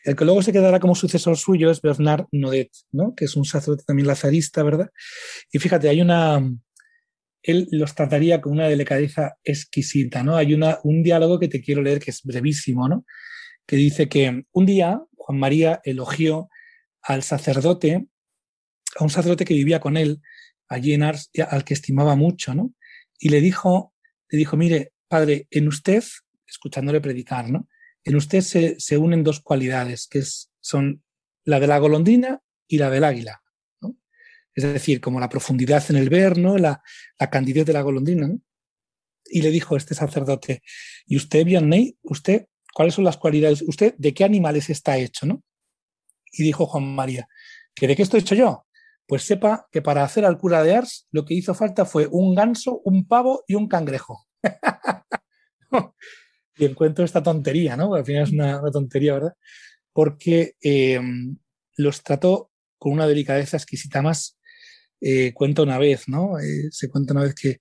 El que luego se quedará como sucesor suyo es Bernard Nodet, ¿no? Que es un sacerdote también lazarista, ¿verdad? Y fíjate, hay una, él los trataría con una delicadeza exquisita, ¿no? Hay una, un diálogo que te quiero leer que es brevísimo, ¿no? que dice que un día Juan María elogió al sacerdote, a un sacerdote que vivía con él allí en Ars, al que estimaba mucho, ¿no? Y le dijo, le dijo, mire, padre, en usted, escuchándole predicar, ¿no? En usted se, se unen dos cualidades, que son la de la golondrina y la del águila. ¿no? Es decir, como la profundidad en el ver, ¿no? la, la candidez de la golondrina. ¿no? Y le dijo este sacerdote, ¿y usted, Vianney, usted, cuáles son las cualidades? ¿Usted de qué animales está hecho? ¿no? Y dijo Juan María, ¿que de qué estoy hecho yo? Pues sepa que para hacer al cura de Ars lo que hizo falta fue un ganso, un pavo y un cangrejo. y encuentro esta tontería, ¿no? Al final es una, tontería, ¿verdad? Porque eh, los trató con una delicadeza exquisita más. Eh, cuenta una vez, ¿no? Eh, se cuenta una vez que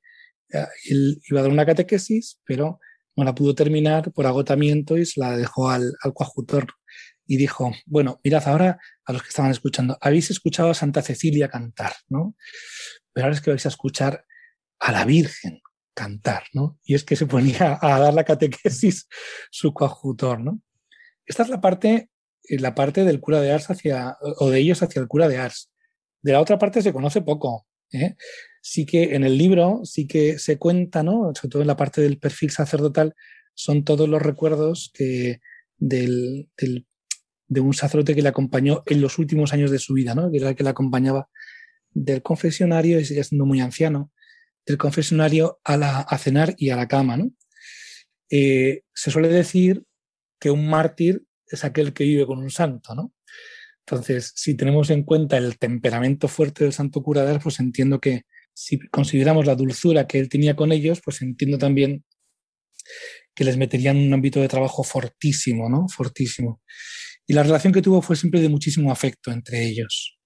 eh, él iba a dar una catequesis, pero no la pudo terminar por agotamiento y se la dejó al, al coadjutor y dijo, bueno, mirad ahora a los que estaban escuchando, habéis escuchado a Santa Cecilia cantar, ¿no? Pero ahora es que vais a escuchar a la Virgen cantar, ¿no? Y es que se ponía a dar la catequesis su coadjutor, ¿no? Esta es la parte, eh, la parte del cura de Ars hacia, o de ellos hacia el cura de Ars. De la otra parte se conoce poco. ¿eh? Sí que en el libro sí que se cuenta, ¿no? Sobre todo en la parte del perfil sacerdotal, son todos los recuerdos que del, del de un sacerdote que le acompañó en los últimos años de su vida, ¿no? que era el que le acompañaba del confesionario, y sigue siendo muy anciano, del confesionario a, la, a cenar y a la cama. ¿no? Eh, se suele decir que un mártir es aquel que vive con un santo. ¿no? Entonces, si tenemos en cuenta el temperamento fuerte del santo cura de Ars, pues entiendo que si consideramos la dulzura que él tenía con ellos, pues entiendo también que les metería en un ámbito de trabajo fortísimo, ¿no? Fortísimo. Y la relación que tuvo fue siempre de muchísimo afecto entre ellos.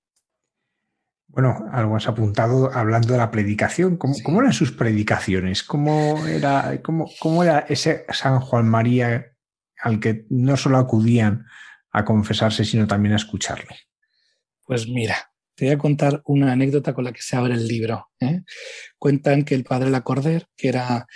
Bueno, algo has apuntado hablando de la predicación. ¿Cómo, sí. ¿cómo eran sus predicaciones? ¿Cómo era, cómo, ¿Cómo era ese San Juan María al que no solo acudían a confesarse, sino también a escucharle? Pues mira, te voy a contar una anécdota con la que se abre el libro. ¿eh? Cuentan que el padre Lacordaire, que era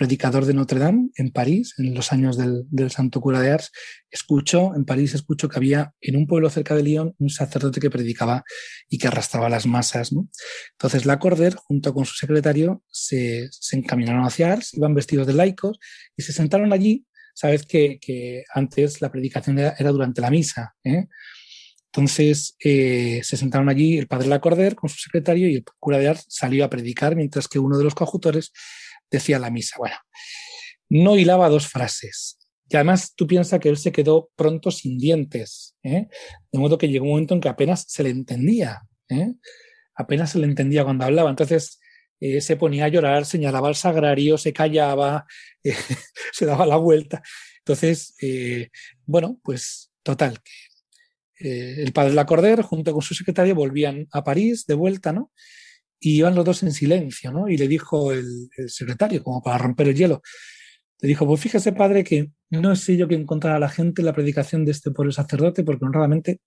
predicador de Notre Dame en París, en los años del, del, Santo Cura de Ars, escuchó, en París escuchó que había en un pueblo cerca de Lyon un sacerdote que predicaba y que arrastraba las masas. ¿no? Entonces Lacordaire, junto con su secretario, se, se, encaminaron hacia Ars, iban vestidos de laicos y se sentaron allí. Sabes que, que antes la predicación era, era durante la misa. ¿eh? Entonces eh, se sentaron allí el padre Lacordaire con su secretario y el cura de Ars salió a predicar mientras que uno de los coadjutores decía la misa. Bueno, no hilaba dos frases. Y además tú piensas que él se quedó pronto sin dientes, ¿eh? de modo que llegó un momento en que apenas se le entendía, ¿eh? apenas se le entendía cuando hablaba. Entonces se ponía a llorar, señalaba al sagrario, se callaba, se daba la vuelta. Entonces, bueno, pues total, el padre Lacordaire junto con su secretario volvían a París de vuelta, ¿no? y iban los dos en silencio, ¿no? Y le dijo el, secretario, como para romper el hielo, le dijo, pues fíjese, padre, que no sé yo que encontrar a la gente la predicación de este pobre sacerdote, porque honradamente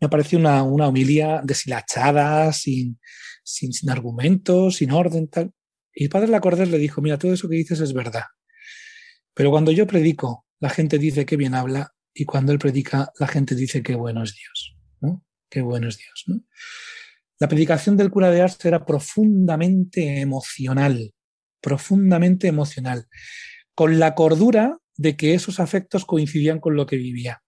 me pareció una, una homilía deshilachada, sin, sin, sin argumentos, sin orden, tal. Y el padre Lacordaire le dijo, mira, todo eso que dices es verdad. Pero cuando yo predico, la gente dice que bien habla, y cuando él predica, la gente dice que bueno es Dios, ¿no? Qué bueno es Dios, ¿no? La predicación del cura de Ars era profundamente emocional, profundamente emocional, con la cordura de que esos afectos coincidían con lo que vivía.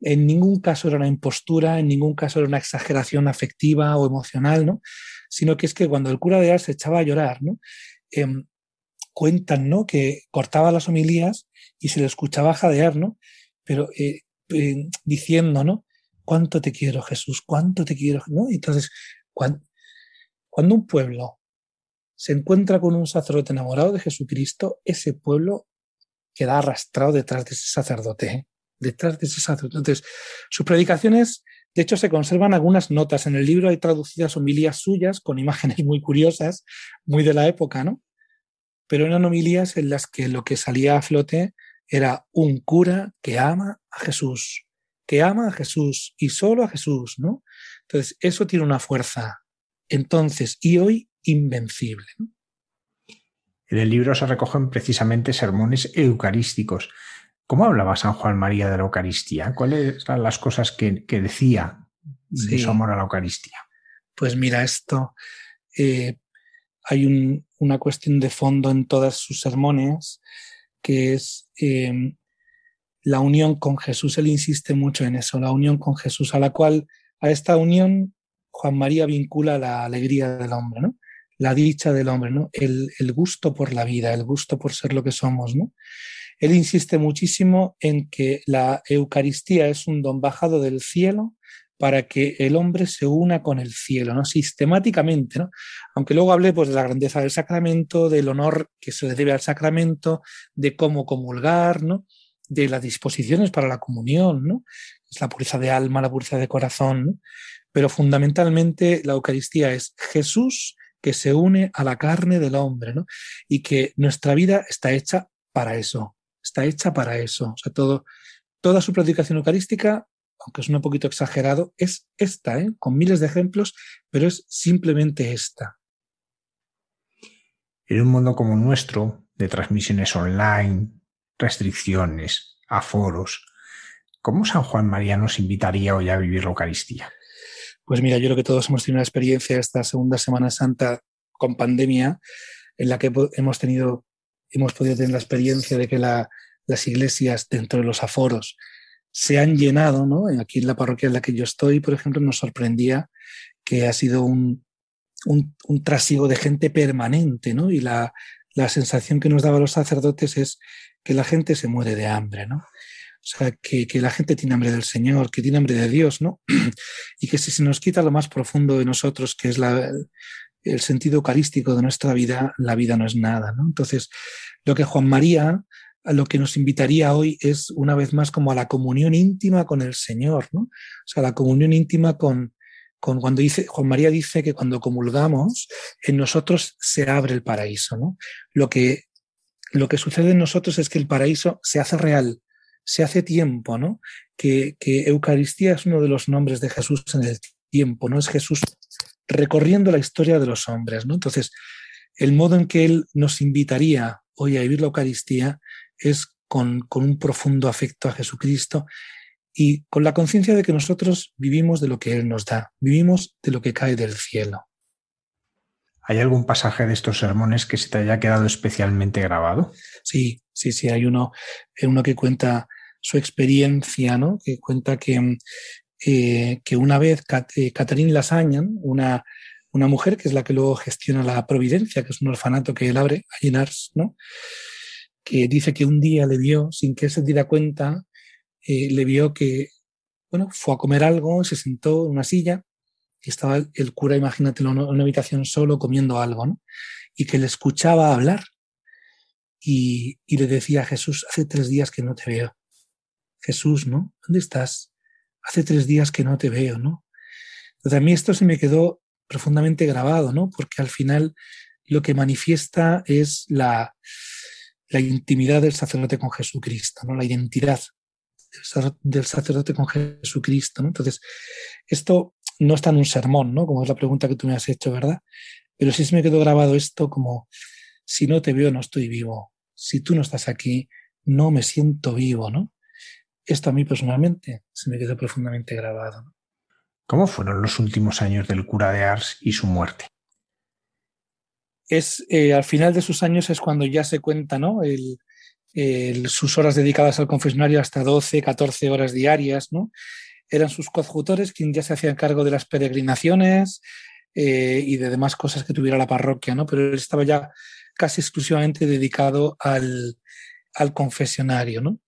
En ningún caso era una impostura, en ningún caso era una exageración afectiva o emocional, ¿no? Sino que es que cuando el cura de Ars se echaba a llorar, ¿no? Eh, cuentan, ¿no? Que cortaba las homilías y se le escuchaba jadear, ¿no? Pero eh, eh, diciendo, ¿no? Cuánto te quiero, Jesús, cuánto te quiero, ¿no? Entonces, cuando, cuando un pueblo se encuentra con un sacerdote enamorado de Jesucristo, ese pueblo queda arrastrado detrás de ese sacerdote, ¿eh? detrás de ese sacerdote. Entonces, sus predicaciones, de hecho, se conservan algunas notas. En el libro hay traducidas homilías suyas con imágenes muy curiosas, muy de la época, ¿no? Pero eran homilías en las que lo que salía a flote era un cura que ama a Jesús, que ama a Jesús y solo a Jesús, ¿no? Entonces, eso tiene una fuerza entonces y hoy invencible. En el libro se recogen precisamente sermones eucarísticos. ¿Cómo hablaba San Juan María de la Eucaristía? ¿Cuáles eran las cosas que, decía de su amor a la Eucaristía? Pues mira, esto eh, hay una cuestión de fondo en todas sus sermones que es em, la unión con Jesús. Él insiste mucho en eso, la unión con Jesús, a la cual, a esta unión, Juan María vincula la alegría del hombre, ¿no? La dicha del hombre, ¿no? El, el gusto por la vida, el gusto por ser lo que somos, ¿no? Él insiste muchísimo en que la Eucaristía es un don bajado del cielo para que el hombre se una con el cielo, ¿no? Sistemáticamente, ¿no? Aunque luego hablé pues, de la grandeza del sacramento, del honor que se debe al sacramento, de cómo comulgar, ¿no? De las disposiciones para la comunión, ¿no? Es la pureza de alma, la pureza de corazón, Pero fundamentalmente la Eucaristía es Jesús que se une a la carne del hombre, ¿no? Y que nuestra vida está hecha para eso, está hecha para eso. O sea, todo, toda su predicación eucarística aunque es un poquito exagerado, es esta, ¿eh? con miles de ejemplos, pero es simplemente esta. En un mundo como nuestro, de transmisiones online, restricciones, aforos, ¿cómo San Juan María nos invitaría hoy a vivir la Eucaristía? Pues mira, yo creo que todos hemos tenido una experiencia esta segunda Semana Santa con pandemia, en la que hemos tenido, hemos podido tener la experiencia de que las iglesias dentro de los aforos se han llenado, ¿no? Aquí en la parroquia en la que yo estoy, por ejemplo, nos sorprendía que ha sido un, un, trasiego de gente permanente, ¿no? Y la, la sensación que nos daba los sacerdotes es que la gente se muere de hambre, ¿no? O sea, que, que, la gente tiene hambre del Señor, que tiene hambre de Dios, ¿no? Y que si se nos quita lo más profundo de nosotros, que es el sentido eucarístico de nuestra vida, la vida no es nada, ¿no? Entonces, lo que Juan María a lo que nos invitaría hoy es una vez más como a la comunión íntima con el Señor, ¿no? O sea, la comunión íntima con, con cuando dice, Juan María dice que cuando comulgamos, en nosotros se abre el paraíso, ¿no? Lo que, lo que sucede en nosotros es que el paraíso se hace real, se hace tiempo, ¿no? Que, que Eucaristía es uno de los nombres de Jesús en el tiempo, ¿no? Es Jesús recorriendo la historia de los hombres, ¿no? Entonces, el modo en que Él nos invitaría hoy a vivir la Eucaristía es con, un profundo afecto a Jesucristo y con la conciencia de que nosotros vivimos de lo que Él nos da, vivimos de lo que cae del cielo. ¿Hay algún pasaje de estos sermones que se te haya quedado especialmente grabado? Sí, sí, sí, hay uno, eh, uno que cuenta su experiencia, ¿no? Que cuenta que, eh, que una vez eh, Catherine Lasañan, una, una mujer que es la que luego gestiona la Providencia, que es un orfanato que él abre a Llenars, ¿no? Que dice que un día le vio, sin que él se diera cuenta, eh, le vio que, bueno, fue a comer algo, se sentó en una silla y estaba el, cura, imagínate, en una, habitación solo comiendo algo, ¿no? Y que le escuchaba hablar y, y le decía Jesús, hace tres días que no te veo. Jesús, ¿no? ¿Dónde estás? Hace tres días que no te veo, ¿no? Entonces a mí esto se me quedó profundamente grabado, ¿no? Porque al final lo que manifiesta es la, la intimidad del sacerdote con Jesucristo, ¿no? la identidad del sacerdote con Jesucristo. ¿no? Entonces, esto no está en un sermón, ¿no? como es la pregunta que tú me has hecho, ¿verdad? Pero sí se me quedó grabado esto como, si no te veo, no estoy vivo. Si tú no estás aquí, no me siento vivo, ¿no? Esto a mí personalmente se me quedó profundamente grabado. ¿Cómo fueron los últimos años del cura de Ars y su muerte? Es eh, al final de sus años es cuando ya se cuenta ¿no? Sus horas dedicadas al confesionario hasta 12, 14 horas diarias. ¿no? Eran sus coadjutores quienes ya se hacían cargo de las peregrinaciones eh, y de demás cosas que tuviera la parroquia, ¿no? pero él estaba ya casi exclusivamente dedicado al, al confesionario. ¿no?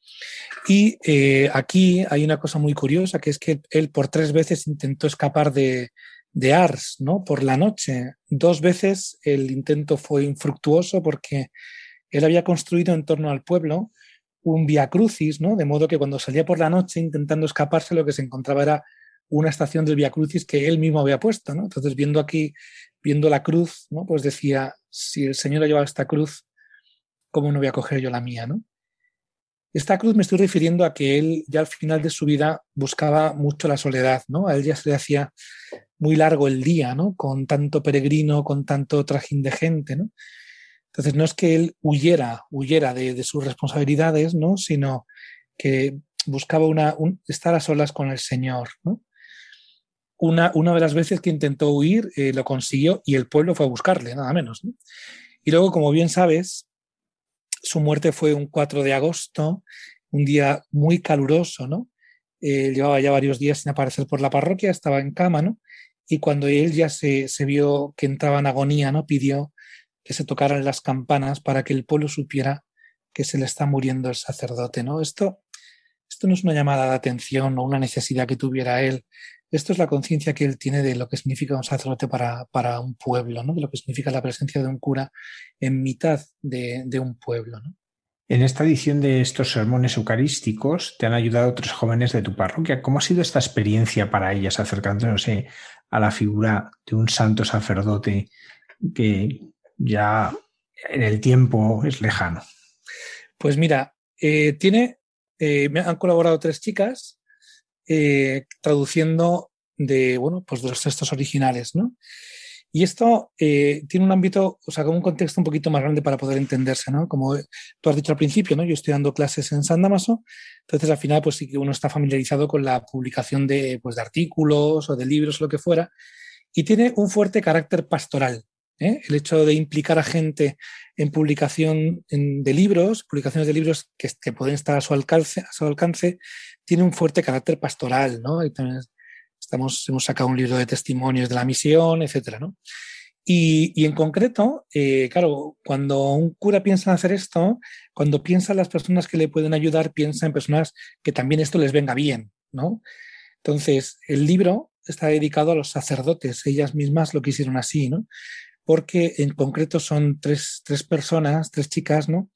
Y eh, aquí hay una cosa muy curiosa, que es que él por tres veces intentó escapar de, de Ars, ¿no? Por la noche. Dos veces el intento fue infructuoso porque él había construido en torno al pueblo un via crucis, ¿no? De modo que cuando salía por la noche intentando escaparse, lo que se encontraba era una estación del via crucis que él mismo había puesto, ¿no? Entonces, viendo aquí, viendo la cruz, ¿no? Pues decía, si el Señor ha llevado esta cruz, ¿cómo no voy a coger yo la mía, ¿no? Esta cruz me estoy refiriendo a que él ya al final de su vida buscaba mucho la soledad, ¿no? A él ya se le hacía muy largo el día, ¿no? Con tanto peregrino, con tanto trajín de gente, ¿no? Entonces no es que él huyera, huyera de, sus responsabilidades, ¿no? Sino que buscaba una, estar a solas con el Señor. Una, una, de las veces que intentó huir eh, lo consiguió y el pueblo fue a buscarle, nada menos. Y luego, como bien sabes, su muerte fue un 4 de agosto, un día muy caluroso, ¿no? Eh, llevaba ya varios días sin aparecer por la parroquia, estaba en cama, ¿no? Y cuando él ya se, vio que entraba en agonía, ¿no? Pidió que se tocaran las campanas para que el pueblo supiera que se le está muriendo el sacerdote, ¿no? Esto, esto no es una llamada de atención o una necesidad que tuviera él. Esto es la conciencia que él tiene de lo que significa un sacerdote para, para, un pueblo, ¿no? De lo que significa la presencia de un cura en mitad de, de un pueblo. En esta edición de estos sermones eucarísticos te han ayudado tres jóvenes de tu parroquia. ¿Cómo ha sido esta experiencia para ellas acercándose a la figura de un santo sacerdote que ya en el tiempo es lejano? Pues mira, eh, tiene, eh, me han colaborado tres chicas eh, traduciendo de, bueno, pues los textos originales, ¿no? Y esto eh, tiene un ámbito, o sea, como un contexto un poquito más grande para poder entenderse, ¿no? Como tú has dicho al principio, ¿no? Yo estoy dando clases en San Damaso, entonces al final pues sí que uno está familiarizado con la publicación de, pues, de artículos o de libros o lo que fuera, y tiene un fuerte carácter pastoral. ¿eh? El hecho de implicar a gente en publicación de libros, publicaciones de libros que, que, pueden estar a su alcance, a su alcance, tiene un fuerte carácter pastoral, ¿no? Y también Estamos, hemos sacado un libro de testimonios de la misión, etcétera, ¿no? Y, en concreto, eh, claro, cuando un cura piensa en hacer esto, cuando piensa en las personas que le pueden ayudar, piensa en personas que también esto les venga bien, ¿no? Entonces, el libro está dedicado a los sacerdotes, ellas mismas lo quisieron así, ¿no? Porque en concreto son tres, tres personas, tres chicas, ¿no?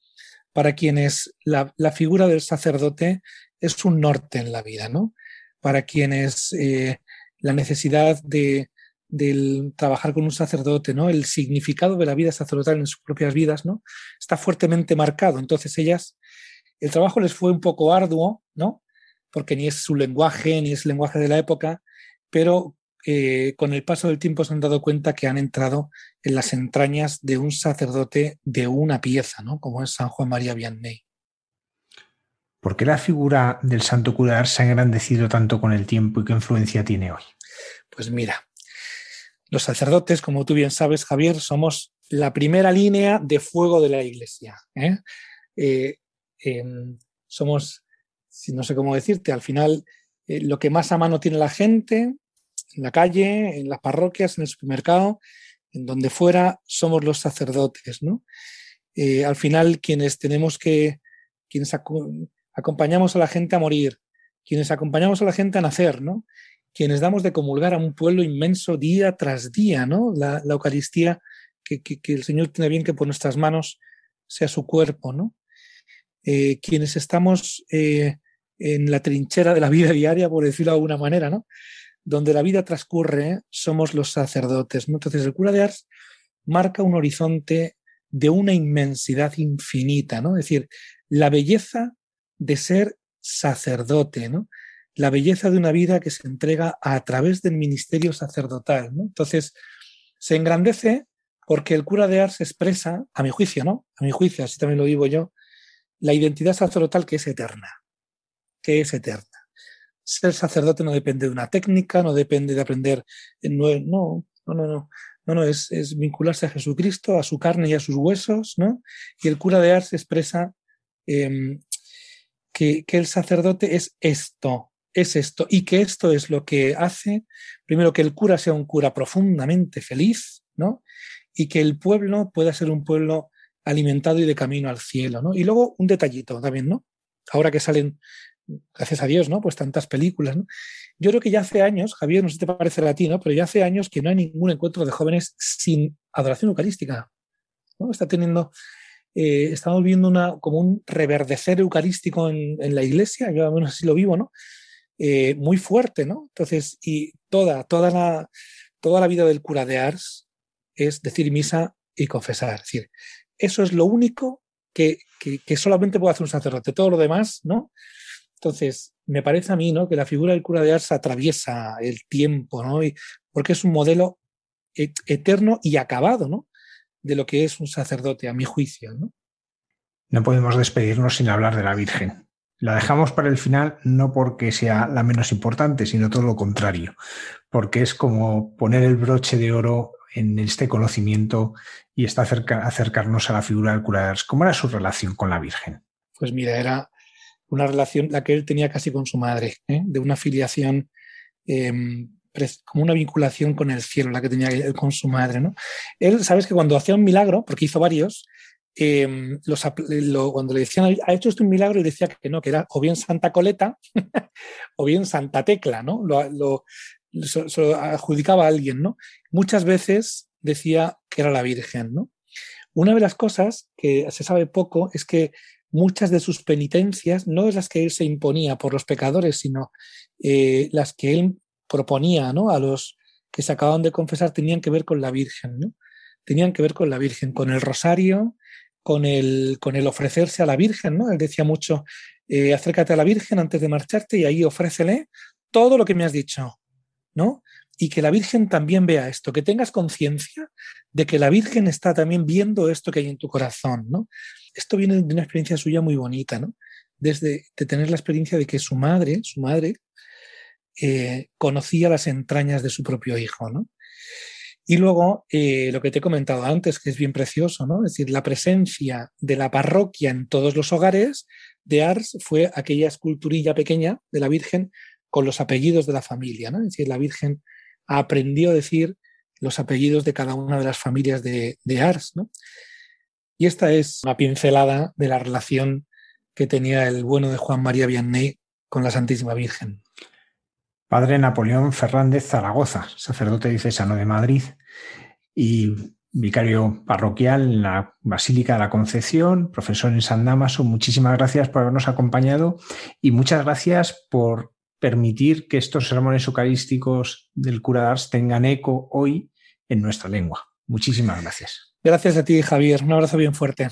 Para quienes la, la, figura del sacerdote es un norte en la vida, ¿no? Para quienes eh, la necesidad de, trabajar con un sacerdote, ¿no? El significado de la vida sacerdotal en sus propias vidas, ¿no? Está fuertemente marcado. Entonces ellas, el trabajo les fue un poco arduo, ¿no? Porque ni es su lenguaje, ni es el lenguaje de la época, pero eh, con el paso del tiempo se han dado cuenta que han entrado en las entrañas de un sacerdote de una pieza, ¿no? Como es San Juan María Vianney. ¿Por qué la figura del santo cura se ha engrandecido tanto con el tiempo y qué influencia tiene hoy? Pues mira, los sacerdotes, como tú bien sabes, Javier, somos la primera línea de fuego de la iglesia. ¿eh? Eh, eh, somos, no sé cómo decirte, al final lo que más a mano tiene la gente, en la calle, en las parroquias, en el supermercado, en donde fuera, somos los sacerdotes, al final, quienes tenemos que, quienes acompañamos a la gente a morir, quienes acompañamos a la gente a nacer, ¿no? Quienes damos de comulgar a un pueblo inmenso día tras día, ¿no? La, Eucaristía que, el Señor tiene bien que por nuestras manos sea su cuerpo, ¿no? Eh, quienes estamos eh, en la trinchera de la vida diaria, por decirlo de alguna manera, ¿no? Donde la vida transcurre, somos los sacerdotes, ¿no? Entonces el cura de Ars marca un horizonte de una inmensidad infinita, ¿no? Es decir, la belleza de ser sacerdote, ¿no? La belleza de una vida que se entrega a través del ministerio sacerdotal, ¿no? Entonces, se engrandece porque el cura de Ars expresa, a mi juicio, ¿no? A mi juicio, así también lo digo yo, la identidad sacerdotal que es eterna, que es eterna. Ser sacerdote no depende de una técnica, no depende de aprender, no, no, no, no, no, no, es, es vincularse a Jesucristo, a su carne y a sus huesos, ¿no? Y el cura de Ars expresa eh, que, el sacerdote es esto, es esto, y que esto es lo que hace, primero, que el cura sea un cura profundamente feliz, ¿no? Y que el pueblo pueda ser un pueblo alimentado y de camino al cielo, ¿no? Y luego un detallito también, ¿no? Ahora que salen, gracias a Dios, ¿no? Pues tantas películas. Yo creo que ya hace años, Javier, no sé si te parece a ti, ¿no? Pero ya hace años que no hay ningún encuentro de jóvenes sin adoración eucarística, ¿no? Está teniendo eh, estamos viendo una, como un reverdecer eucarístico en, la iglesia, yo al menos así lo vivo, ¿no? Eh, muy fuerte, ¿no? Entonces, y toda, toda la, toda la vida del cura de Ars es decir misa y confesar. Es decir, eso es lo único que, que, solamente puede hacer un sacerdote. Todo lo demás, ¿no? Entonces, me parece a mí, ¿no? Que la figura del cura de Ars atraviesa el tiempo, ¿no? Porque es un modelo e, eterno y acabado, ¿no? De lo que es un sacerdote, a mi juicio. ¿no? no podemos despedirnos sin hablar de la Virgen. La dejamos para el final no porque sea la menos importante, sino todo lo contrario, porque es como poner el broche de oro en este conocimiento y está acerca, acercarnos a la figura del cura de Ars. ¿Cómo era su relación con la Virgen? Pues mira, era una relación la que él tenía casi con su madre, ¿eh? de una filiación, em, como una vinculación con el cielo, la que tenía él con su madre. ¿no? Él, sabes que cuando hacía un milagro, porque hizo varios, em, cuando le decían, ha hecho usted un milagro, y decía que no, que era o bien Santa Coleta o bien Santa Tecla, ¿no? Lo, lo, adjudicaba a alguien, ¿no? Muchas veces decía que era la Virgen, ¿no? Una de las cosas que se sabe poco es que muchas de sus penitencias no es las que él se imponía por los pecadores, sino eh, las que él proponía ¿no? a los que se acababan de confesar tenían que ver con la Virgen, ¿no? tenían que ver con la Virgen, con el rosario, con el, con el ofrecerse a la Virgen. ¿no? Él decía mucho, eh, acércate a la Virgen antes de marcharte y ahí ofrécele todo lo que me has dicho. ¿no? y que la Virgen también vea esto, que tengas conciencia de que la Virgen está también viendo esto que hay en tu corazón, ¿no? Esto viene de una experiencia suya muy bonita, ¿no? Desde de tener la experiencia de que su madre, su madre, eh, conocía las entrañas de su propio hijo, ¿no? Y luego, eh, lo que te he comentado antes, que es bien precioso, ¿no? Es decir, la presencia de la parroquia en todos los hogares de Ars fue aquella esculturilla pequeña de la Virgen con los apellidos de la familia, ¿no? Es decir, la Virgen aprendió a decir los apellidos de cada una de las familias de, Ars. ¿no? Y esta es una pincelada de la relación que tenía el bueno de Juan María Vianney con la Santísima Virgen. Padre Napoleón Fernández Zaragoza, sacerdote diocesano de Madrid y vicario parroquial en la Basílica de la Concepción, profesor en San Damaso. Muchísimas gracias por habernos acompañado y muchas gracias por permitir que estos sermones eucarísticos del cura d'Ars tengan eco hoy en nuestra lengua. Muchísimas gracias. Gracias a ti, Javier. Un abrazo bien fuerte.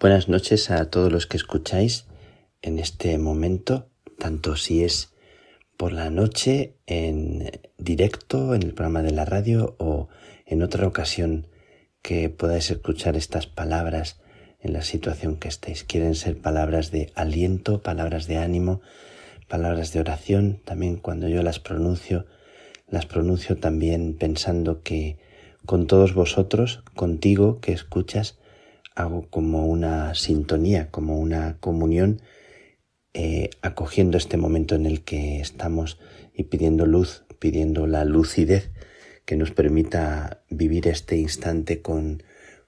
Buenas noches a todos los que escucháis en este momento, tanto si es por la noche en directo en el programa de la radio o en otra ocasión que podáis escuchar estas palabras en la situación que estéis. Quieren ser palabras de aliento, palabras de ánimo, palabras de oración. También cuando yo las pronuncio, las pronuncio también pensando que con todos vosotros, contigo que escuchas, hago como una sintonía, como una comunión, eh, acogiendo este momento en el que estamos y pidiendo luz, pidiendo la lucidez que nos permita vivir este instante con,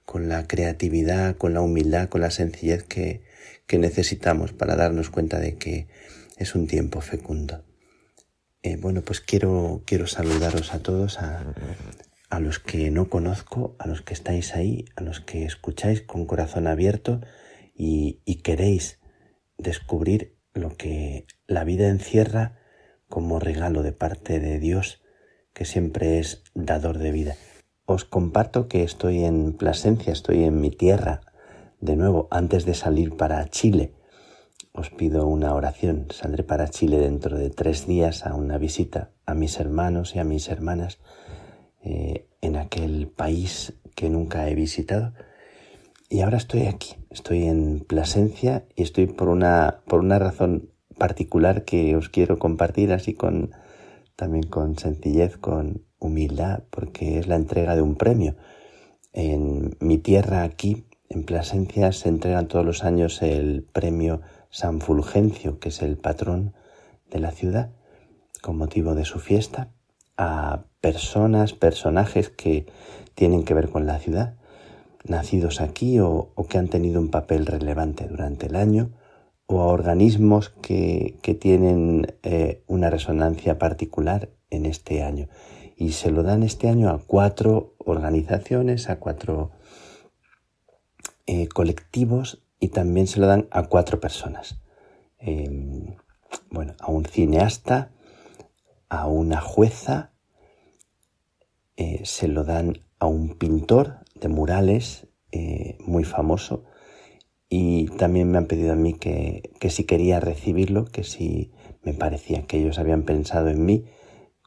con la creatividad, con la humildad, con la sencillez que, que necesitamos para darnos cuenta de que es un tiempo fecundo. Eh, bueno, pues quiero, quiero saludaros a todos, a, a los que no conozco, a los que estáis ahí, a los que escucháis con corazón abierto y, queréis descubrir lo que la vida encierra como regalo de parte de Dios, que siempre es dador de vida. Os comparto que estoy en Plasencia, estoy en mi tierra, de nuevo, antes de salir para Chile. Os pido una oración. Saldré para Chile dentro de tres días a una visita a mis hermanos y a mis hermanas eh, en aquel país que nunca he visitado. Y ahora estoy aquí, estoy en Plasencia y estoy por una, por una razón particular que os quiero compartir así con también con sencillez, con humildad, porque es la entrega de un premio. En mi tierra aquí, en Plasencia, se entregan todos los años el premio San Fulgencio, que es el patrón de la ciudad, con motivo de su fiesta, a personas, personajes que tienen que ver con la ciudad, nacidos aquí o, que han tenido un papel relevante durante el año, o a organismos que, tienen eh, una resonancia particular en este año. Y se lo dan este año a cuatro organizaciones, a cuatro eh, colectivos y también se lo dan a cuatro personas. Em, bueno, a un cineasta, a una jueza, eh, se lo dan a un pintor de murales eh, muy famoso y también me han pedido a mí que, que, si quería recibirlo, que si me parecía que ellos habían pensado en mí,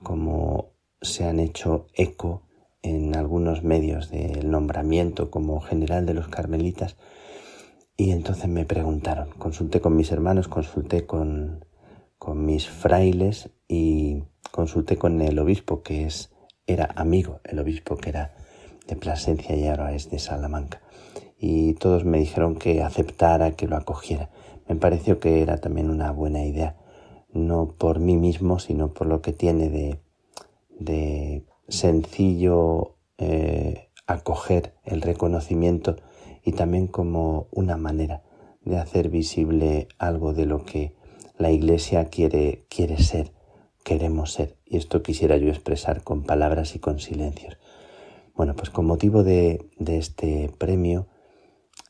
como se han hecho eco en algunos medios del nombramiento como general de los carmelitas. Y entonces me preguntaron, consulté con mis hermanos, consulté con, con mis frailes y consulté con el obispo que es era amigo, el obispo que era de Plasencia y ahora es de Salamanca. Y todos me dijeron que aceptara, que lo acogiera. Me pareció que era también una buena idea, no por mí mismo, sino por lo que tiene de, de sencillo eh, acoger el reconocimiento y también como una manera de hacer visible algo de lo que la Iglesia quiere, quiere ser queremos ser. Y esto quisiera yo expresar con palabras y con silencios. Bueno, pues con motivo de, este premio,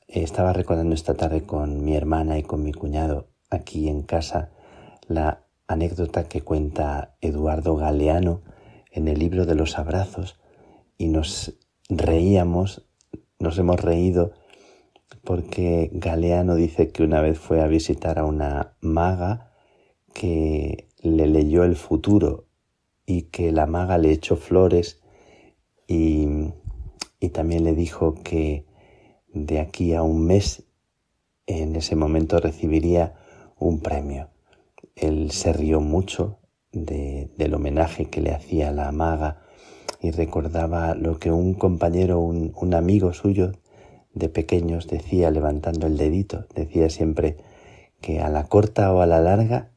estaba recordando esta tarde con mi hermana y con mi cuñado aquí en casa la anécdota que cuenta Eduardo Galeano en el libro de los abrazos y nos reíamos, nos hemos reído porque Galeano dice que una vez fue a visitar a una maga que le leyó el futuro y que la maga le echó flores y, y también le dijo que de aquí a un mes en ese momento recibiría un premio. Él se rió mucho de, del homenaje que le hacía la maga y recordaba lo que un compañero, un, un amigo suyo de pequeños decía levantando el dedito, decía siempre que a la corta o a la larga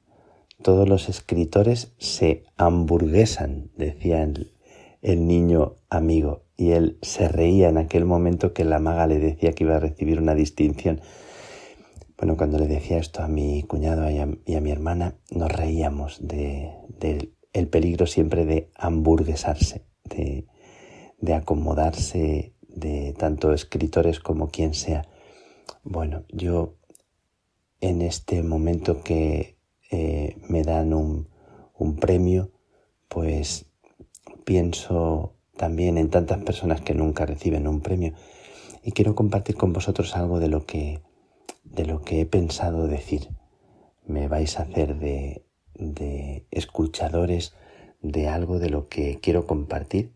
todos los escritores se hamburguesan, decía el, niño amigo, y él se reía en aquel momento que la maga le decía que iba a recibir una distinción. Bueno, cuando le decía esto a mi cuñado y a, mi hermana, nos reíamos del de, el peligro siempre de hamburguesarse, de, de acomodarse, de tanto escritores como quien sea. Bueno, yo en este momento que eh, me dan un, un premio, pues pienso también en tantas personas que nunca reciben un premio y quiero compartir con vosotros algo de lo que de lo que he pensado decir. Me vais a hacer de, de escuchadores de algo de lo que quiero compartir,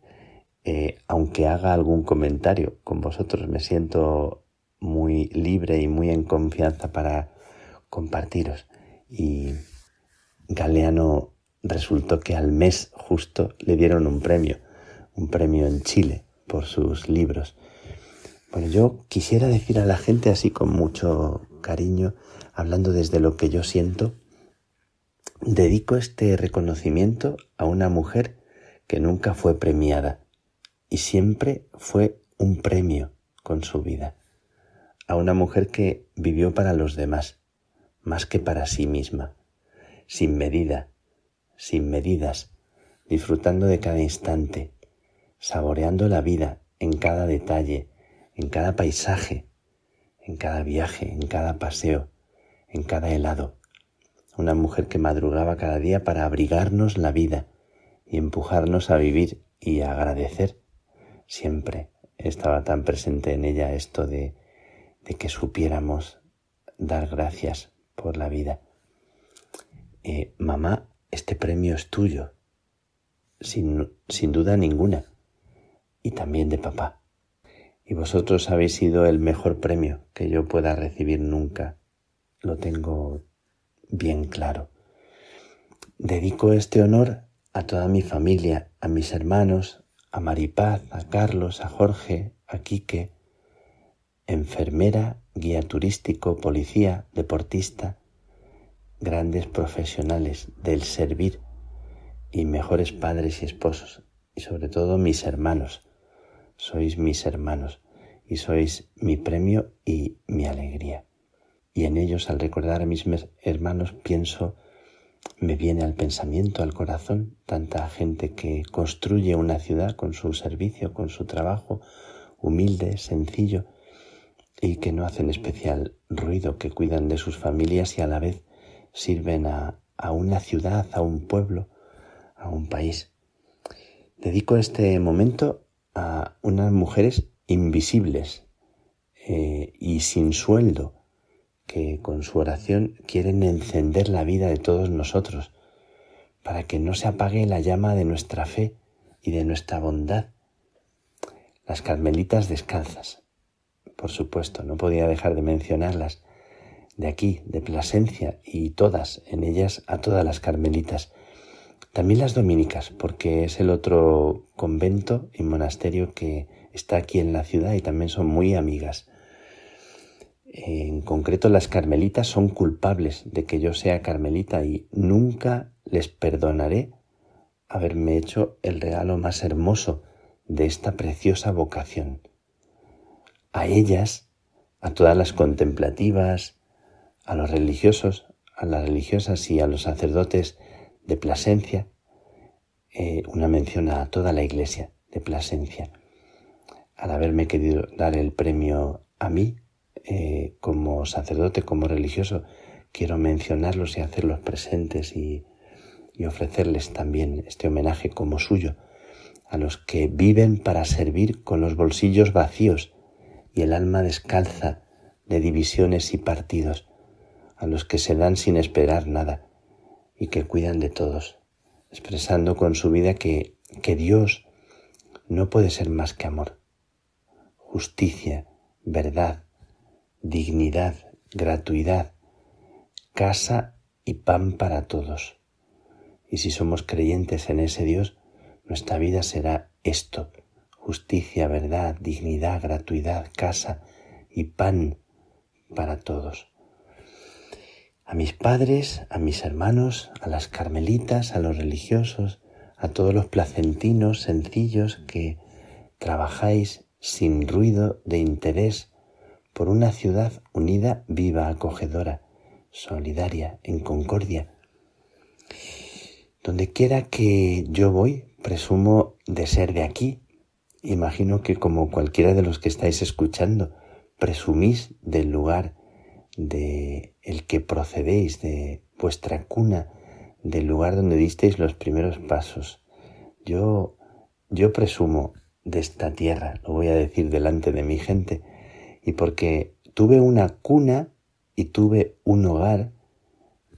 eh, aunque haga algún comentario con vosotros. Me siento muy libre y muy en confianza para compartiros. Y Galeano resultó que al mes justo le dieron un premio, un premio en Chile por sus libros. Bueno, yo quisiera decir a la gente así con mucho cariño, hablando desde lo que yo siento, dedico este reconocimiento a una mujer que nunca fue premiada y siempre fue un premio con su vida, a una mujer que vivió para los demás, más que para sí misma, sin medida, sin medidas, disfrutando de cada instante, saboreando la vida en cada detalle, en cada paisaje, en cada viaje, en cada paseo, en cada helado. Una mujer que madrugaba cada día para abrigarnos la vida y empujarnos a vivir y a agradecer. Siempre estaba tan presente en ella esto de, de que supiéramos dar gracias por la vida. Eh, mamá, este premio es tuyo, sin, sin duda ninguna, y también de papá y vosotros habéis sido el mejor premio que yo pueda recibir nunca. Lo tengo bien claro. Dedico este honor a toda mi familia, a mis hermanos, a Maripaz, a Carlos, a Jorge, a Quique, enfermera, guía turístico, policía, deportista, grandes profesionales del servir y mejores padres y esposos, y sobre todo mis hermanos, sois mis hermanos y sois mi premio y mi alegría. Y en ellos, al recordar a mis hermanos, pienso, me viene al pensamiento, al corazón, tanta gente que construye una ciudad con su servicio, con su trabajo, humilde, sencillo, y que no hacen especial ruido, que cuidan de sus familias y a la vez sirven a, a una ciudad, a un pueblo, a un país. Dedico este momento a unas mujeres invisibles eh, y sin sueldo que con su oración quieren encender la vida de todos nosotros para que no se apague la llama de nuestra fe y de nuestra bondad. Las carmelitas descalzas, por supuesto, no podía dejar de mencionarlas, de aquí, de Plasencia, y todas, en ellas a todas las carmelitas, también las dominicas, porque es el otro convento y monasterio que está aquí en la ciudad y también son muy amigas. En concreto las carmelitas son culpables de que yo sea carmelita y nunca les perdonaré haberme hecho el regalo más hermoso de esta preciosa vocación. A ellas, a todas las contemplativas, a los religiosos, a las religiosas y a los sacerdotes de Plasencia, eh, una mención a toda la iglesia de Plasencia, al haberme querido dar el premio a mí eh, como sacerdote, como religioso, quiero mencionarlos y hacerlos presentes y, y ofrecerles también este homenaje como suyo a los que viven para servir con los bolsillos vacíos y el alma descalza de divisiones y partidos, a los que se dan sin esperar nada, y que cuidan de todos, expresando con su vida que, que Dios no puede ser más que amor, justicia, verdad, dignidad, gratuidad, casa y pan para todos. Y si somos creyentes en ese Dios, nuestra vida será esto, justicia, verdad, dignidad, gratuidad, casa y pan para todos a mis padres, a mis hermanos, a las carmelitas, a los religiosos, a todos los placentinos sencillos que trabajáis sin ruido de interés por una ciudad unida, viva, acogedora, solidaria, en concordia. Donde quiera que yo voy, presumo de ser de aquí. Imagino que como cualquiera de los que estáis escuchando, presumís del lugar de el que procedéis, de vuestra cuna, del lugar donde disteis los primeros pasos. Yo, yo presumo de esta tierra, lo voy a decir delante de mi gente, y porque tuve una cuna y tuve un hogar,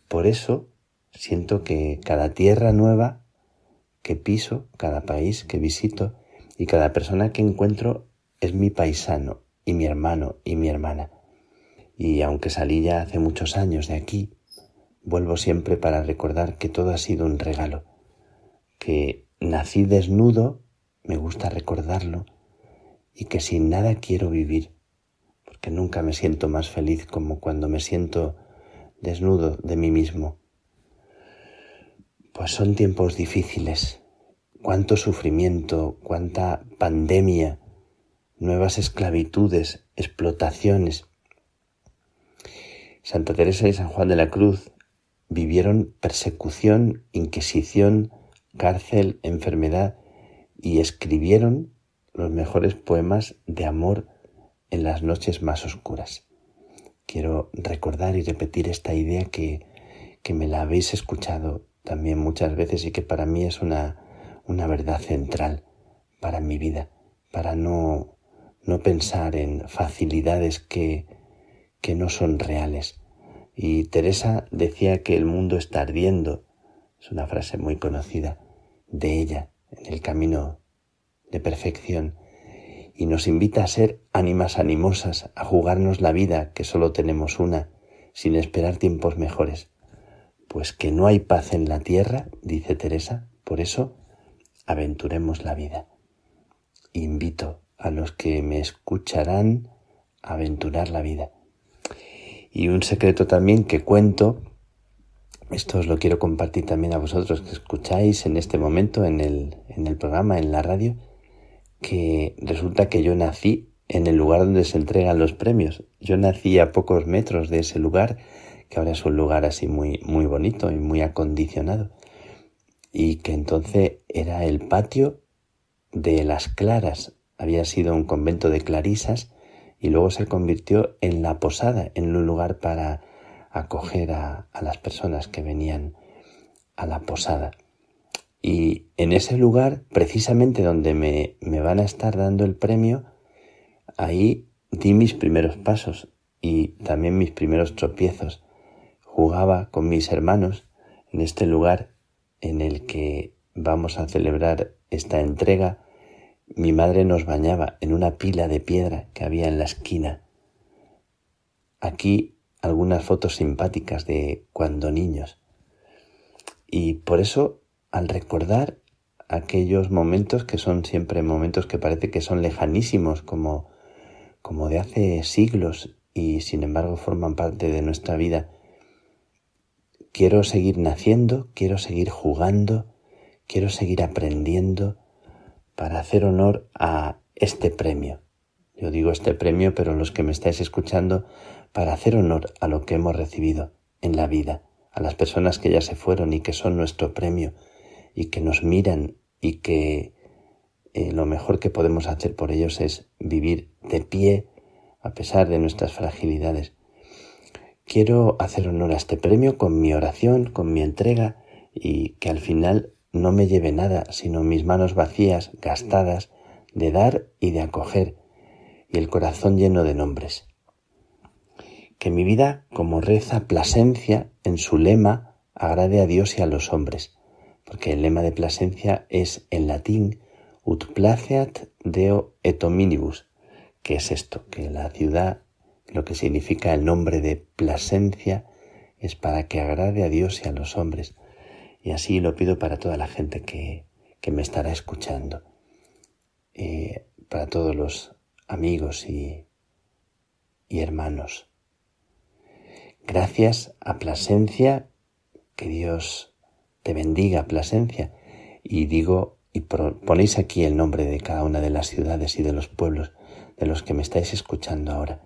por eso siento que cada tierra nueva que piso, cada país que visito y cada persona que encuentro es mi paisano y mi hermano y mi hermana. Y aunque salí ya hace muchos años de aquí, vuelvo siempre para recordar que todo ha sido un regalo, que nací desnudo, me gusta recordarlo, y que sin nada quiero vivir, porque nunca me siento más feliz como cuando me siento desnudo de mí mismo. Pues son tiempos difíciles, cuánto sufrimiento, cuánta pandemia, nuevas esclavitudes, explotaciones. Santa Teresa y San Juan de la Cruz vivieron persecución, inquisición, cárcel, enfermedad y escribieron los mejores poemas de amor en las noches más oscuras. Quiero recordar y repetir esta idea que, que me la habéis escuchado también muchas veces y que para mí es una, una verdad central para mi vida, para no, no pensar en facilidades que, que no son reales. Y Teresa decía que el mundo está ardiendo, es una frase muy conocida de ella en el camino de perfección y nos invita a ser ánimas animosas, a jugarnos la vida que solo tenemos una, sin esperar tiempos mejores. Pues que no hay paz en la tierra, dice Teresa, por eso aventuremos la vida. Invito a los que me escucharán a aventurar la vida. Y un secreto también que cuento, esto os lo quiero compartir también a vosotros que escucháis en este momento en el, en el programa, en la radio, que resulta que yo nací en el lugar donde se entregan los premios. Yo nací a pocos metros de ese lugar, que ahora es un lugar así muy, muy bonito y muy acondicionado. Y que entonces era el patio de las Claras. Había sido un convento de clarisas y luego se convirtió en la posada, en un lugar para acoger a, las personas que venían a la posada. Y en ese lugar, precisamente donde me, me van a estar dando el premio, ahí di mis primeros pasos y también mis primeros tropiezos. Jugaba con mis hermanos en este lugar en el que vamos a celebrar esta entrega. Mi madre nos bañaba en una pila de piedra que había en la esquina. Aquí algunas fotos simpáticas de cuando niños. Y por eso al recordar aquellos momentos que son siempre momentos que parece que son lejanísimos, como, como de hace siglos y sin embargo forman parte de nuestra vida. Quiero seguir naciendo, quiero seguir jugando, quiero seguir aprendiendo para hacer honor a este premio. Yo digo este premio, pero los que me estáis escuchando, para hacer honor a lo que hemos recibido en la vida, a las personas que ya se fueron y que son nuestro premio, y que nos miran y que eh, lo mejor que podemos hacer por ellos es vivir de pie a pesar de nuestras fragilidades. Quiero hacer honor a este premio con mi oración, con mi entrega y que al final no me lleve nada, sino mis manos vacías, gastadas, de dar y de acoger, y el corazón lleno de nombres. Que mi vida, como reza Plasencia en su lema, agrade a Dios y a los hombres, porque el lema de Plasencia es en latín ut placeat deo et hominibus, que es esto, que la ciudad, lo que significa el nombre de Plasencia, es para que agrade a Dios y a los hombres. Y así lo pido para toda la gente que, que me estará escuchando, eh, para todos los amigos y, y hermanos. Gracias a Plasencia, que Dios te bendiga, Plasencia. Y digo, y ponéis aquí el nombre de cada una de las ciudades y de los pueblos de los que me estáis escuchando ahora,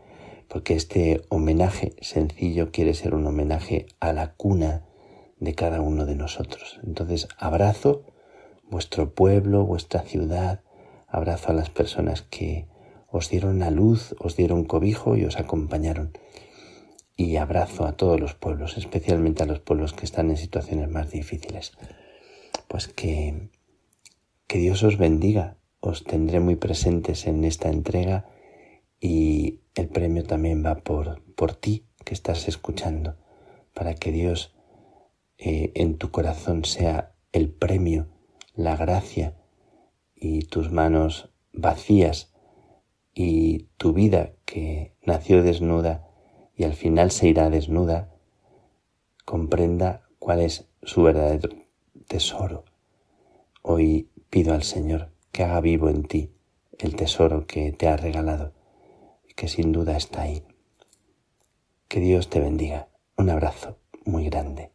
porque este homenaje sencillo quiere ser un homenaje a la cuna de cada uno de nosotros. Entonces, abrazo vuestro pueblo, vuestra ciudad, abrazo a las personas que os dieron la luz, os dieron cobijo y os acompañaron y abrazo a todos los pueblos, especialmente a los pueblos que están en situaciones más difíciles. Pues que, que Dios os bendiga, os tendré muy presentes en esta entrega y el premio también va por, por ti que estás escuchando, para que Dios eh, en tu corazón sea el premio, la gracia y tus manos vacías y tu vida que nació desnuda y al final se irá desnuda, comprenda cuál es su verdadero tesoro. Hoy pido al Señor que haga vivo en ti el tesoro que te ha regalado que sin duda está ahí. Que Dios te bendiga. Un abrazo muy grande.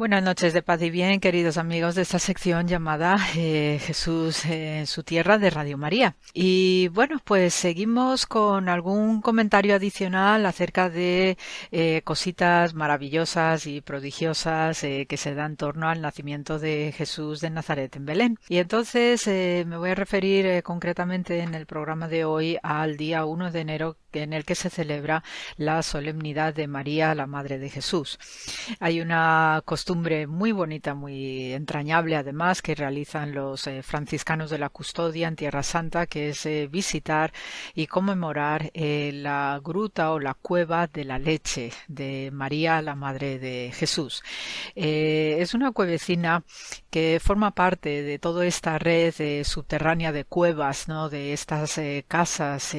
Buenas noches de paz y bien, queridos amigos de esta sección llamada eh, Jesús en su tierra de Radio María. Y bueno, pues seguimos con algún comentario adicional acerca de eh, cositas maravillosas y prodigiosas eh, que se dan en torno al nacimiento de Jesús de Nazaret en Belén. Y entonces me voy a referir concretamente en el programa de hoy al día 1 de enero en el que se celebra la solemnidad de María, la Madre de Jesús. Hay una costumbre muy bonita, muy entrañable además, que realizan los eh, franciscanos de la custodia en Tierra Santa, que es eh, visitar y conmemorar eh, la gruta o la cueva de la leche de María, la Madre de Jesús. es una cuevecina que forma parte de toda esta red subterránea de cuevas, ¿no? de estas casas,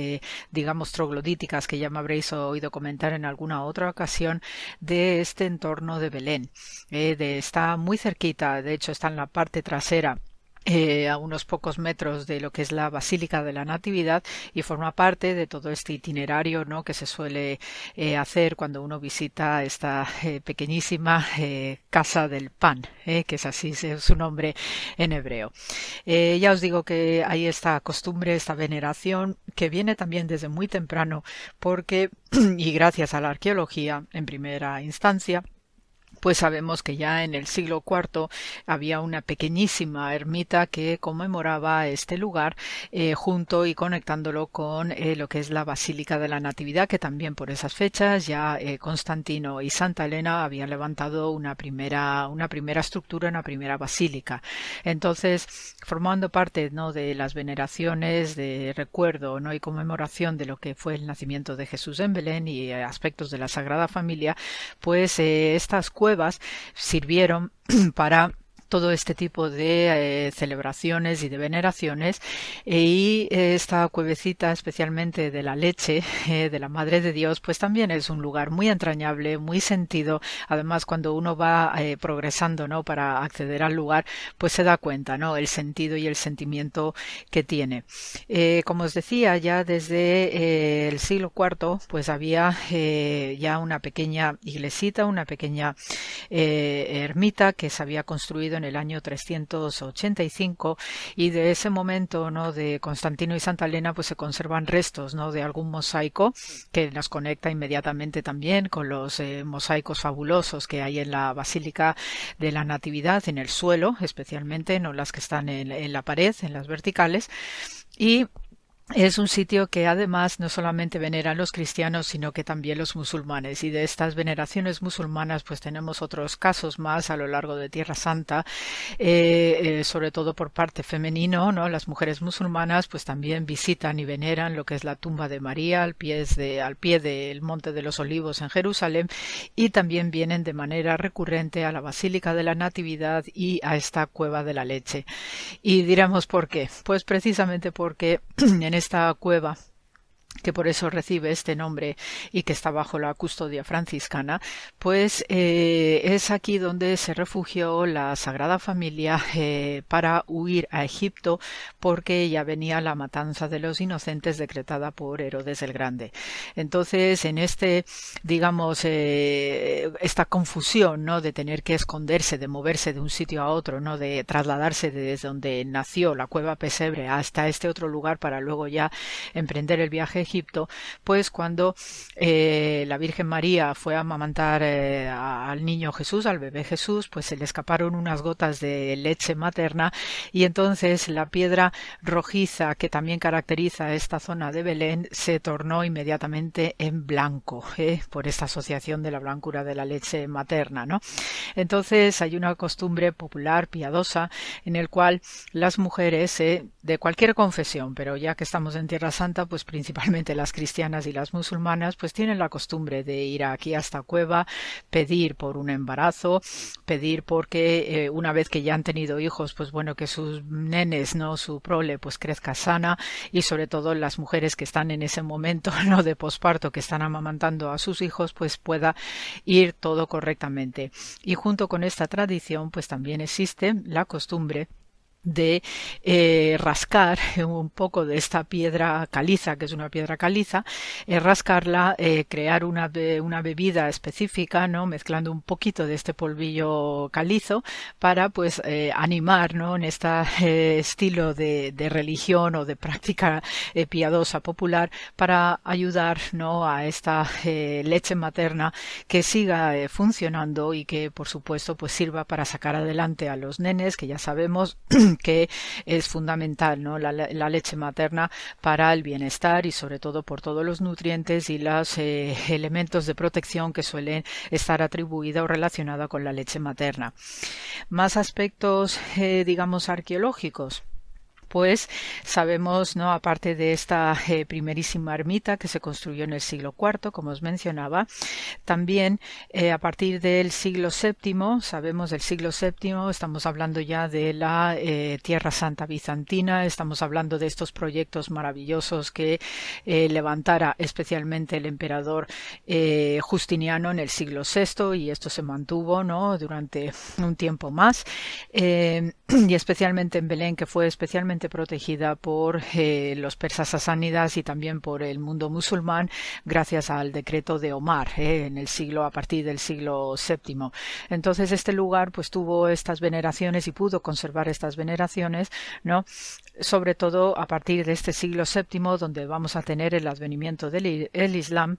digamos, trogloditas que ya me habréis oído comentar en alguna otra ocasión de este entorno de Belén. Eh, está muy cerquita, de hecho está en la parte trasera eh, a unos pocos metros de lo que es la Basílica de la Natividad y forma parte de todo este itinerario ¿no? que se suele eh, hacer cuando uno visita esta eh, pequeñísima Casa del Pan, que es así su nombre en hebreo. ya os digo que hay esta costumbre, esta veneración que viene también desde muy temprano porque, y gracias a la arqueología en primera instancia, pues sabemos que ya en el siglo IV había una pequeñísima ermita que conmemoraba este lugar eh, junto y conectándolo con eh, lo que es la Basílica de la Natividad, que también por esas fechas ya eh, Constantino y Santa Elena habían levantado una primera, una primera estructura, una primera basílica. Entonces, formando parte ¿no? de las veneraciones de recuerdo ¿no? y conmemoración de lo que fue el nacimiento de Jesús en Belén y aspectos de la Sagrada Familia, pues estas cuevas sirvieron para todo este tipo de eh, celebraciones y de veneraciones. Y esta cuevecita especialmente de la leche eh, de la Madre de Dios pues también es un lugar muy entrañable muy sentido. Además cuando uno va eh, progresando no para acceder al lugar pues se da cuenta no el sentido y el sentimiento que tiene. Como os decía ya desde el siglo IV pues había ya una pequeña iglesita una pequeña ermita que se había construido en el año 385 y de ese momento no de Constantino y Santa Elena pues se conservan restos no de algún mosaico que nos conecta inmediatamente también con los eh, mosaicos fabulosos que hay en la Basílica de la Natividad en el suelo especialmente no las que están en, en la pared en las verticales. Y es un sitio que además no solamente veneran los cristianos, sino que también los musulmanes. Y de estas veneraciones musulmanas, pues tenemos otros casos más a lo largo de Tierra Santa, eh, eh, sobre todo por parte femenino, ¿no? Las mujeres musulmanas, pues también visitan y veneran lo que es la tumba de María al pie, de, al pie del Monte de los Olivos en Jerusalén, y también vienen de manera recurrente a la Basílica de la Natividad y a esta Cueva de la Leche. Y diremos por qué. Pues precisamente porque en esta cueva que por eso recibe este nombre y que está bajo la custodia franciscana, pues eh, es aquí donde se refugió la Sagrada Familia eh, para huir a Egipto porque ya venía la matanza de los inocentes decretada por Herodes el Grande. Entonces, en este, digamos, eh, esta confusión, ¿no? De tener que esconderse, de moverse de un sitio a otro, ¿no? De trasladarse desde donde nació la cueva Pesebre hasta este otro lugar para luego ya emprender el viaje Pues cuando eh, la Virgen María fue a amamantar eh, al niño Jesús, al bebé Jesús, pues se le escaparon unas gotas de leche materna y entonces la piedra rojiza que también caracteriza esta zona de Belén se tornó inmediatamente en blanco ¿eh? por esta asociación de la blancura de la leche materna, ¿no? Entonces hay una costumbre popular piadosa en el cual las mujeres de cualquier confesión, pero ya que estamos en Tierra Santa, pues principalmente las cristianas y las musulmanas, pues tienen la costumbre de ir aquí a esta cueva, pedir por un embarazo, pedir porque eh, una vez que ya han tenido hijos, pues bueno, que sus nenes, no su prole, pues crezca sana y sobre todo las mujeres que están en ese momento, no de posparto, que están amamantando a sus hijos, pues pueda ir todo correctamente. Y junto con esta tradición, pues también existe la costumbre de eh, rascar un poco de esta piedra caliza, que es una piedra caliza, eh, rascarla, eh, crear una, una, bebida específica, ¿no? mezclando un poquito de este polvillo calizo para pues animar ¿no? en este estilo de, de, religión o de práctica piadosa popular para ayudar ¿no? a esta leche materna que siga funcionando y que por supuesto pues sirva para sacar adelante a los nenes que ya sabemos que es fundamental, ¿no? La, leche materna para el bienestar y sobre todo por todos los nutrientes y los eh, elementos de protección que suelen estar atribuida o relacionada con la leche materna. Más aspectos, eh, digamos, arqueológicos pues sabemos, ¿no? Aparte de esta eh, primerísima ermita que se construyó en el siglo IV, como os mencionaba, también eh, a partir del siglo VII, sabemos del siglo VII, estamos hablando ya de la eh, Tierra Santa Bizantina, estamos hablando de estos proyectos maravillosos que levantara especialmente el emperador Justiniano en el siglo VI y esto se mantuvo, ¿no? Durante un tiempo más y especialmente en Belén, que fue especialmente protegida por eh, los persas sasánidas y también por el mundo musulmán gracias al decreto de Omar eh, en el siglo a partir del siglo VII. Entonces este lugar pues tuvo estas veneraciones y pudo conservar estas veneraciones, ¿no? Sobre todo a partir de este siglo VII donde vamos a tener el advenimiento del Islam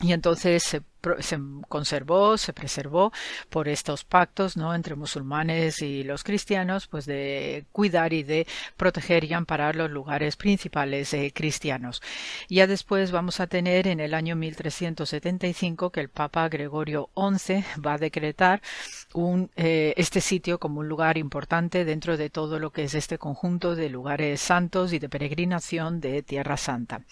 y entonces se se conservó, se preservó por estos pactos, ¿no? Entre musulmanes y los cristianos, pues de cuidar y de proteger y amparar los lugares principales eh, cristianos. Ya después vamos a tener en el año 1375 que el Papa Gregorio XI va a decretar un, eh, este sitio como un lugar importante dentro de todo lo que es este conjunto de lugares santos y de peregrinación de Tierra Santa.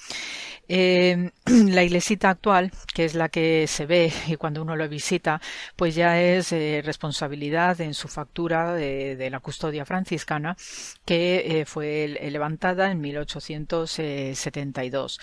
Eh, la iglesita actual, que es la que se ve y cuando uno lo visita, pues ya es eh, responsabilidad en su factura de, la custodia franciscana, que fue levantada en 1872.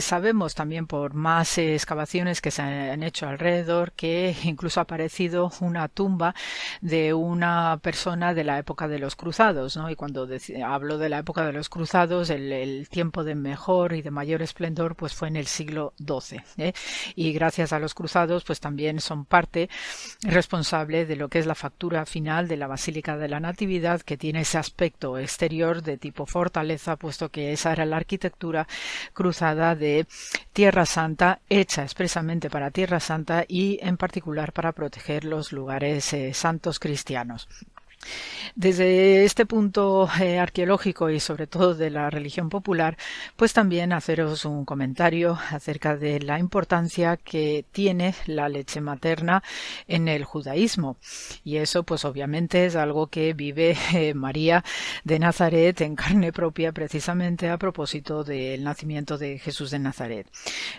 sabemos también por más excavaciones que se han hecho alrededor que incluso ha aparecido una tumba de una persona de la época de los cruzados. Y cuando hablo de la época de los cruzados, el, tiempo de mejor y de mayor esplendor, pues fue en el siglo XII. ¿eh? Y gracias a los cruzados, pues también son parte responsable de lo que es la factura final de la Basílica de la Natividad, que tiene ese aspecto exterior de tipo fortaleza, puesto que esa era la arquitectura cruzada de Tierra Santa, hecha expresamente para Tierra Santa y en particular para proteger los lugares eh, santos cristianos. Desde este punto eh, arqueológico y sobre todo de la religión popular, pues también haceros un comentario acerca de la importancia que tiene la leche materna en el judaísmo. Y eso pues obviamente es algo que vive eh, María de Nazaret en carne propia precisamente a propósito del nacimiento de Jesús de Nazaret.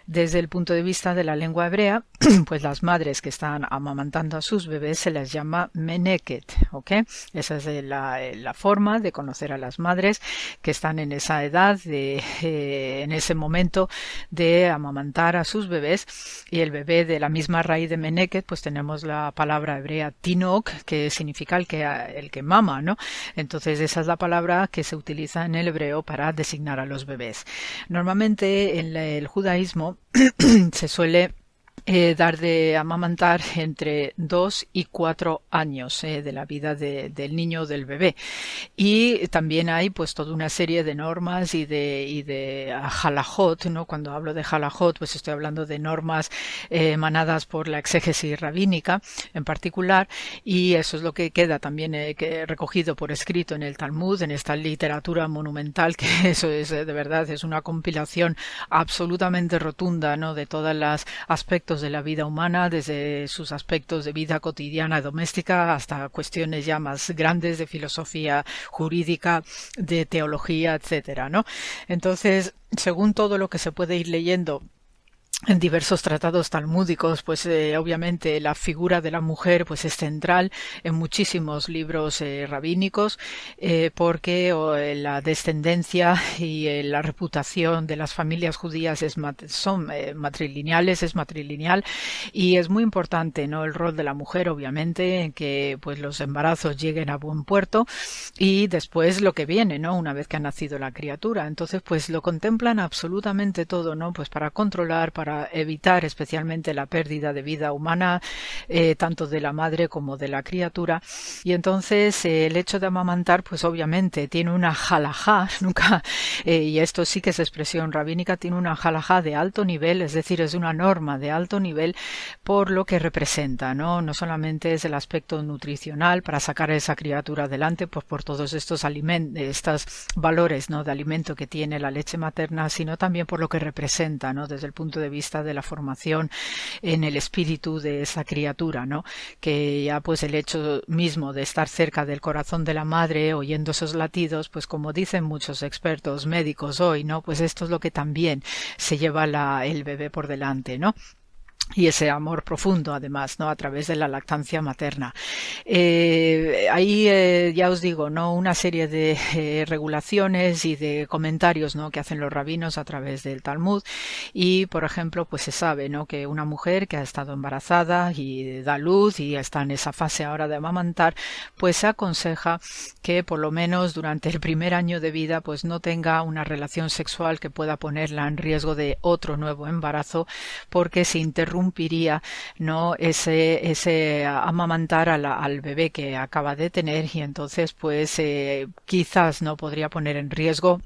Desde el punto de vista de la lengua hebrea, pues las madres que están amamantando a sus bebés se les llama meneket, ¿ok? Esa es la, la, forma de conocer a las madres que están en esa edad, de, eh, en ese momento de amamantar a sus bebés. Y el bebé de la misma raíz de Meneket, pues tenemos la palabra hebrea tinok, que significa el que, el que mama, ¿no? Entonces esa es la palabra que se utiliza en el hebreo para designar a los bebés. Normalmente en el judaísmo se suele eh, dar de amamantar entre dos y cuatro años eh, de la vida del niño o del bebé. Y también hay pues toda una serie de normas y de, y ¿no? Cuando hablo de halajot, pues estoy hablando de normas eh, emanadas por la exégesis rabínica en particular, y eso es lo que queda también recogido por escrito en el Talmud, en esta literatura monumental, que eso es de verdad, es una compilación absolutamente rotunda, ¿no? De todas las aspectos de la vida humana, desde sus aspectos de vida cotidiana doméstica hasta cuestiones ya más grandes de filosofía jurídica, de teología, etcétera, ¿no? Entonces, según todo lo que se puede ir leyendo en diversos tratados talmúdicos, pues eh, obviamente la figura de la mujer pues es central en muchísimos libros eh, rabínicos eh, porque la descendencia y la reputación de las familias judías es son matrilineales, es matrilineal y es muy importante no el rol de la mujer obviamente en que pues los embarazos lleguen a buen puerto y después lo que viene no una vez que ha nacido la criatura. Entonces pues lo contemplan absolutamente todo no pues para controlar para evitar especialmente la pérdida de vida humana, eh, tanto de la madre como de la criatura. Y entonces eh, el hecho de amamantar, pues obviamente tiene una jalajá, nunca, eh, y esto sí que es expresión rabínica, tiene una jalajá de alto nivel, es decir, es una norma de alto nivel por lo que representa, ¿no? No solamente es el aspecto nutricional para sacar a esa criatura adelante, pues por todos estos alimentos, estos valores, ¿no? De alimento que tiene la leche materna, sino también por lo que representa, ¿no? Desde el punto de vista de la formación en el espíritu de esa criatura, ¿no? Que ya pues el hecho mismo de estar cerca del corazón de la madre, oyendo esos latidos, pues como dicen muchos expertos médicos hoy, ¿no? Pues esto es lo que también se lleva el bebé por delante, ¿no? Y ese amor profundo además no a través de la lactancia materna. Eh, ahí eh, ya os digo no una serie de eh, regulaciones y de comentarios no que hacen los rabinos a través del Talmud. Y por ejemplo pues se sabe no que una mujer que ha estado embarazada y da luz y está en esa fase ahora de amamantar pues se aconseja que por lo menos durante el primer año de vida pues no tenga una relación sexual que pueda ponerla en riesgo de otro nuevo embarazo porque se interrumpe interrumpiría no ese ese amamantar al bebé que acaba de tener y entonces pues eh, quizás no podría poner en riesgo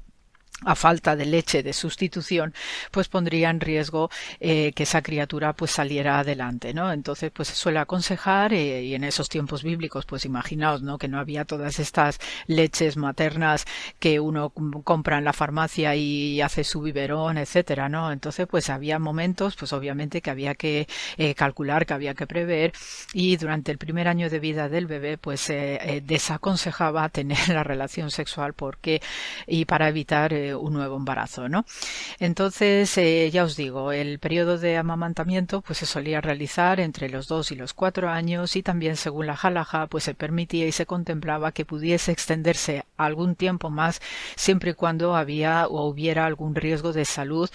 a falta de leche de sustitución, pues pondría en riesgo eh, que esa criatura pues saliera adelante, ¿no? Entonces, pues se suele aconsejar eh, y en esos tiempos bíblicos, pues imaginaos, ¿no? Que no había todas estas leches maternas que uno compra en la farmacia y hace su biberón, etcétera, ¿no? Entonces, pues había momentos, pues obviamente que había que eh, calcular, que había que prever y durante el primer año de vida del bebé, pues se desaconsejaba tener la relación sexual porque y para evitar un nuevo embarazo, ¿no? Entonces, eh, ya os digo, el periodo de amamantamiento pues se solía realizar entre los dos y los cuatro años y también según la jalaja pues se permitía y se contemplaba que pudiese extenderse algún tiempo más siempre y cuando había o hubiera algún riesgo de salud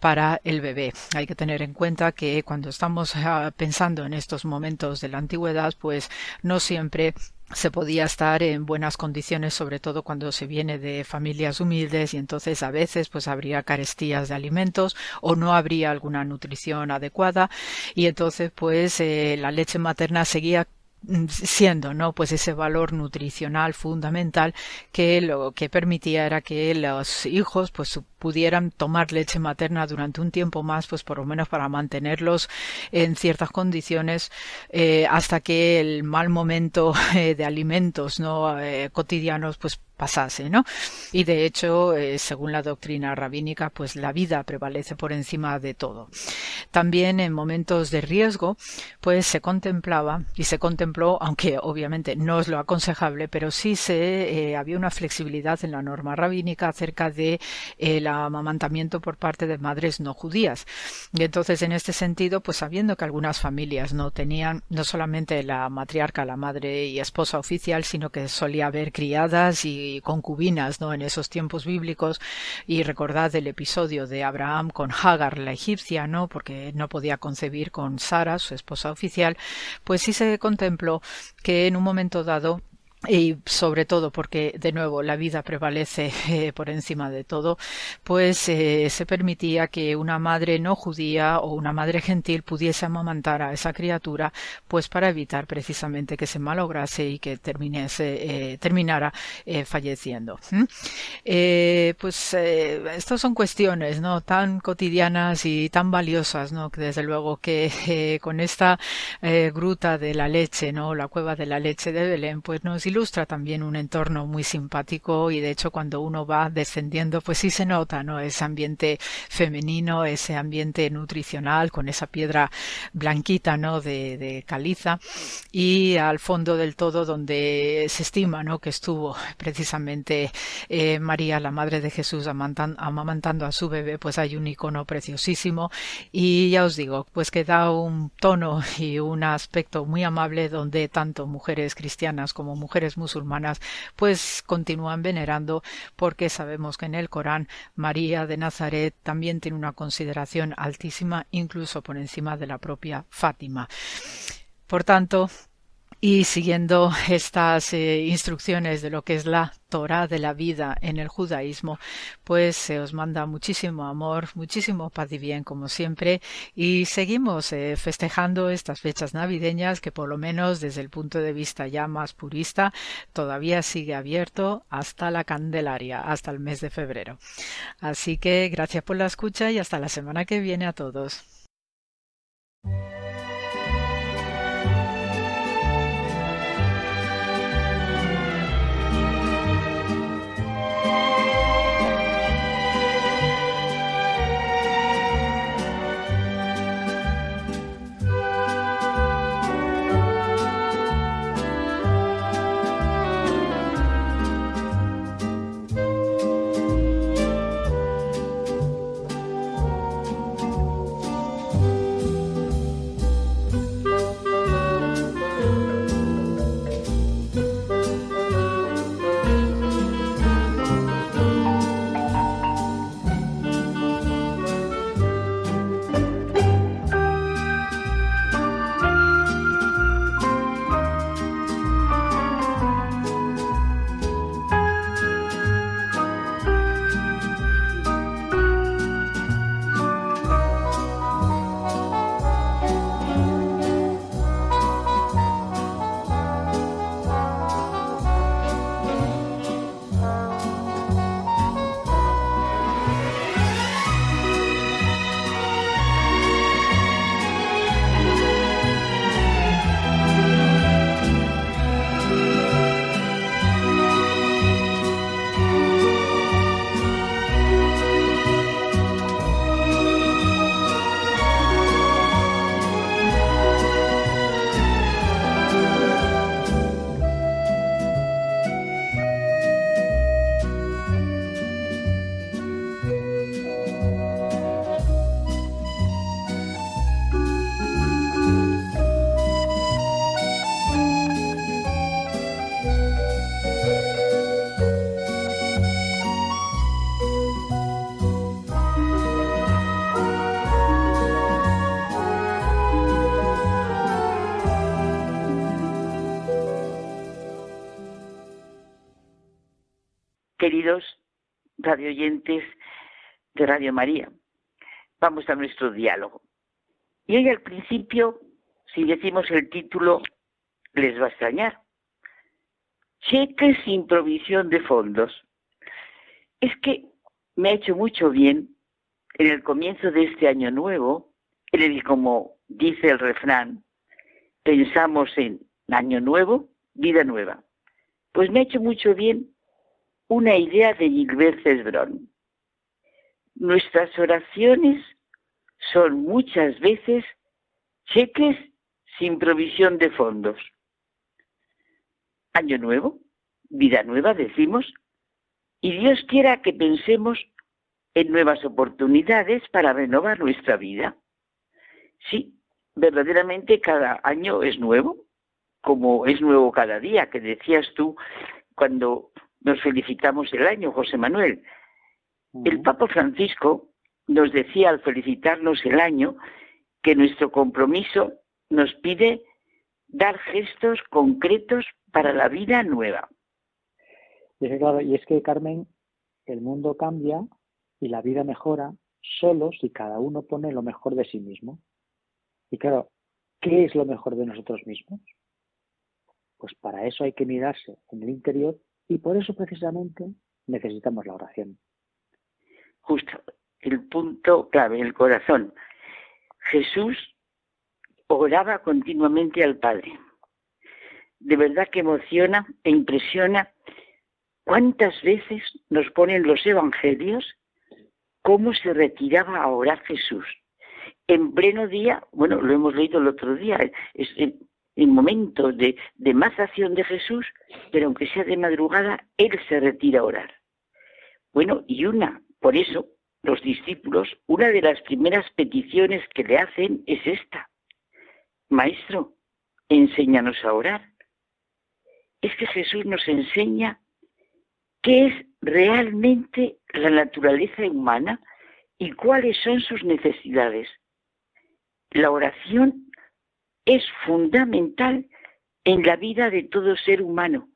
para el bebé. Hay que tener en cuenta que cuando estamos ah, pensando en estos momentos de la antigüedad pues no siempre se podía estar en buenas condiciones, sobre todo cuando se viene de familias humildes y entonces a veces pues habría carestías de alimentos o no habría alguna nutrición adecuada. Y entonces pues eh, la leche materna seguía siendo no pues ese valor nutricional fundamental que lo que permitía era que los hijos pues pudieran tomar leche materna durante un tiempo más pues por lo menos para mantenerlos en ciertas condiciones eh, hasta que el mal momento eh, de alimentos no eh, cotidianos pues pasase, ¿no? Y de hecho, eh, según la doctrina rabínica, pues la vida prevalece por encima de todo. También en momentos de riesgo, pues se contemplaba y se contempló, aunque obviamente no es lo aconsejable, pero sí se eh, había una flexibilidad en la norma rabínica acerca de el amamantamiento por parte de madres no judías. Y entonces, en este sentido, pues sabiendo que algunas familias no tenían no solamente la matriarca, la madre y esposa oficial, sino que solía haber criadas y concubinas ¿no? en esos tiempos bíblicos y recordad el episodio de Abraham con Hagar la egipcia no porque no podía concebir con Sara su esposa oficial pues sí se contempló que en un momento dado y sobre todo porque de nuevo la vida prevalece eh, por encima de todo, pues eh, se permitía que una madre no judía o una madre gentil pudiese amamantar a esa criatura, pues para evitar precisamente que se malograse y que terminase, eh, terminara falleciendo. pues estas son cuestiones no tan cotidianas y tan valiosas, no desde luego que con esta gruta de la leche, no la cueva de la leche de Belén, pues nos ilustra también un entorno muy simpático y de hecho cuando uno va descendiendo pues sí se nota no ese ambiente femenino ese ambiente nutricional con esa piedra blanquita no de, caliza. Y al fondo del todo donde se estima no que estuvo precisamente eh, María la madre de Jesús amamantando a su bebé pues hay un icono preciosísimo. Y ya os digo pues que da un tono y un aspecto muy amable donde tanto mujeres cristianas como mujeres musulmanas pues continúan venerando porque sabemos que en el Corán María de Nazaret también tiene una consideración altísima incluso por encima de la propia Fátima. Por tanto, y siguiendo estas eh, instrucciones de lo que es la Torah de la vida en el judaísmo, pues se os manda muchísimo amor, muchísimo paz y bien como siempre y seguimos eh, festejando estas fechas navideñas que por lo menos desde el punto de vista ya más purista todavía sigue abierto hasta la Candelaria, hasta el mes de febrero. Así que gracias por la escucha y hasta la semana que viene a todos. Radioyentes de Radio María. Vamos a nuestro diálogo. Y hoy al principio, si decimos el título, les va a extrañar. Cheques sin provisión de fondos. Es que me ha hecho mucho bien en el comienzo de este año nuevo, y como dice el refrán, pensamos en año nuevo, vida nueva. Pues me ha hecho mucho bien una idea de Gilbert Cesbron. Nuestras oraciones son muchas veces cheques sin provisión de fondos. Año nuevo, vida nueva, decimos, y Dios quiera que pensemos en nuevas oportunidades para renovar nuestra vida. Sí, verdaderamente cada año es nuevo, como es nuevo cada día, que decías tú cuando nos felicitamos el año, José Manuel. El Papa Francisco nos decía al felicitarnos el año que nuestro compromiso nos pide dar gestos concretos para la vida nueva. Y es, claro, y es que, Carmen, el mundo cambia y la vida mejora solo si cada uno pone lo mejor de sí mismo. Y claro, ¿qué es lo mejor de nosotros mismos? Pues para eso hay que mirarse en el interior y por eso precisamente necesitamos la oración. Justo, el punto clave, el corazón. Jesús oraba continuamente al Padre. De verdad que emociona e impresiona cuántas veces nos ponen los evangelios cómo se retiraba a orar Jesús. En pleno día, bueno, lo hemos leído el otro día, es en, momentos de, de más acción de Jesús, pero aunque sea de madrugada, Él se retira a orar. Bueno, y una, por eso, los discípulos, una de las primeras peticiones que le hacen es esta. Maestro, enséñanos a orar. Es que Jesús nos enseña qué es realmente la naturaleza humana y cuáles son sus necesidades. La oración es fundamental en la vida de todo ser humano,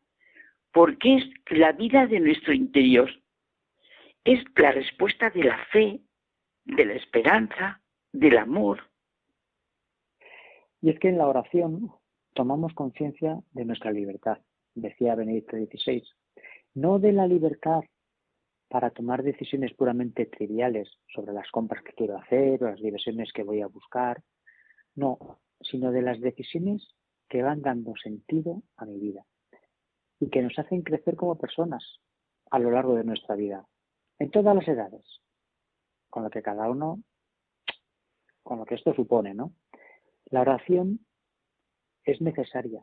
porque es la vida de nuestro interior. Es la respuesta de la fe, de la esperanza, del amor. Y es que en la oración tomamos conciencia de nuestra libertad, decía Benedicto XVI, no de la libertad para tomar decisiones puramente triviales sobre las compras que quiero hacer o las diversiones que voy a buscar, no, sino de las decisiones que van dando sentido a mi vida y que nos hacen crecer como personas a lo largo de nuestra vida, en todas las edades, con lo que cada uno, con lo que esto supone, ¿no? La oración es necesaria,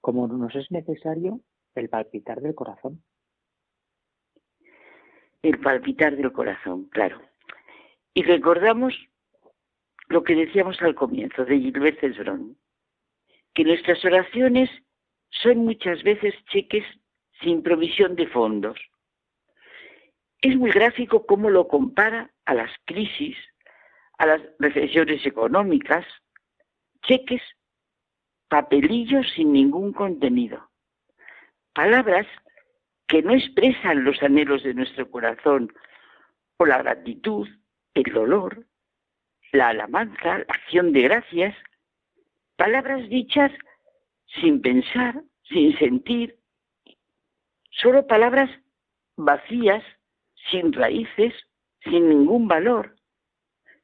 como nos es necesario el palpitar del corazón el palpitar del corazón, claro. Y recordamos lo que decíamos al comienzo de Gilbert Cesbron, que nuestras oraciones son muchas veces cheques sin provisión de fondos. Es muy gráfico cómo lo compara a las crisis, a las recesiones económicas, cheques, papelillos sin ningún contenido, palabras que no expresan los anhelos de nuestro corazón, o la gratitud, el dolor, la alabanza, la acción de gracias, palabras dichas sin pensar, sin sentir, solo palabras vacías, sin raíces, sin ningún valor.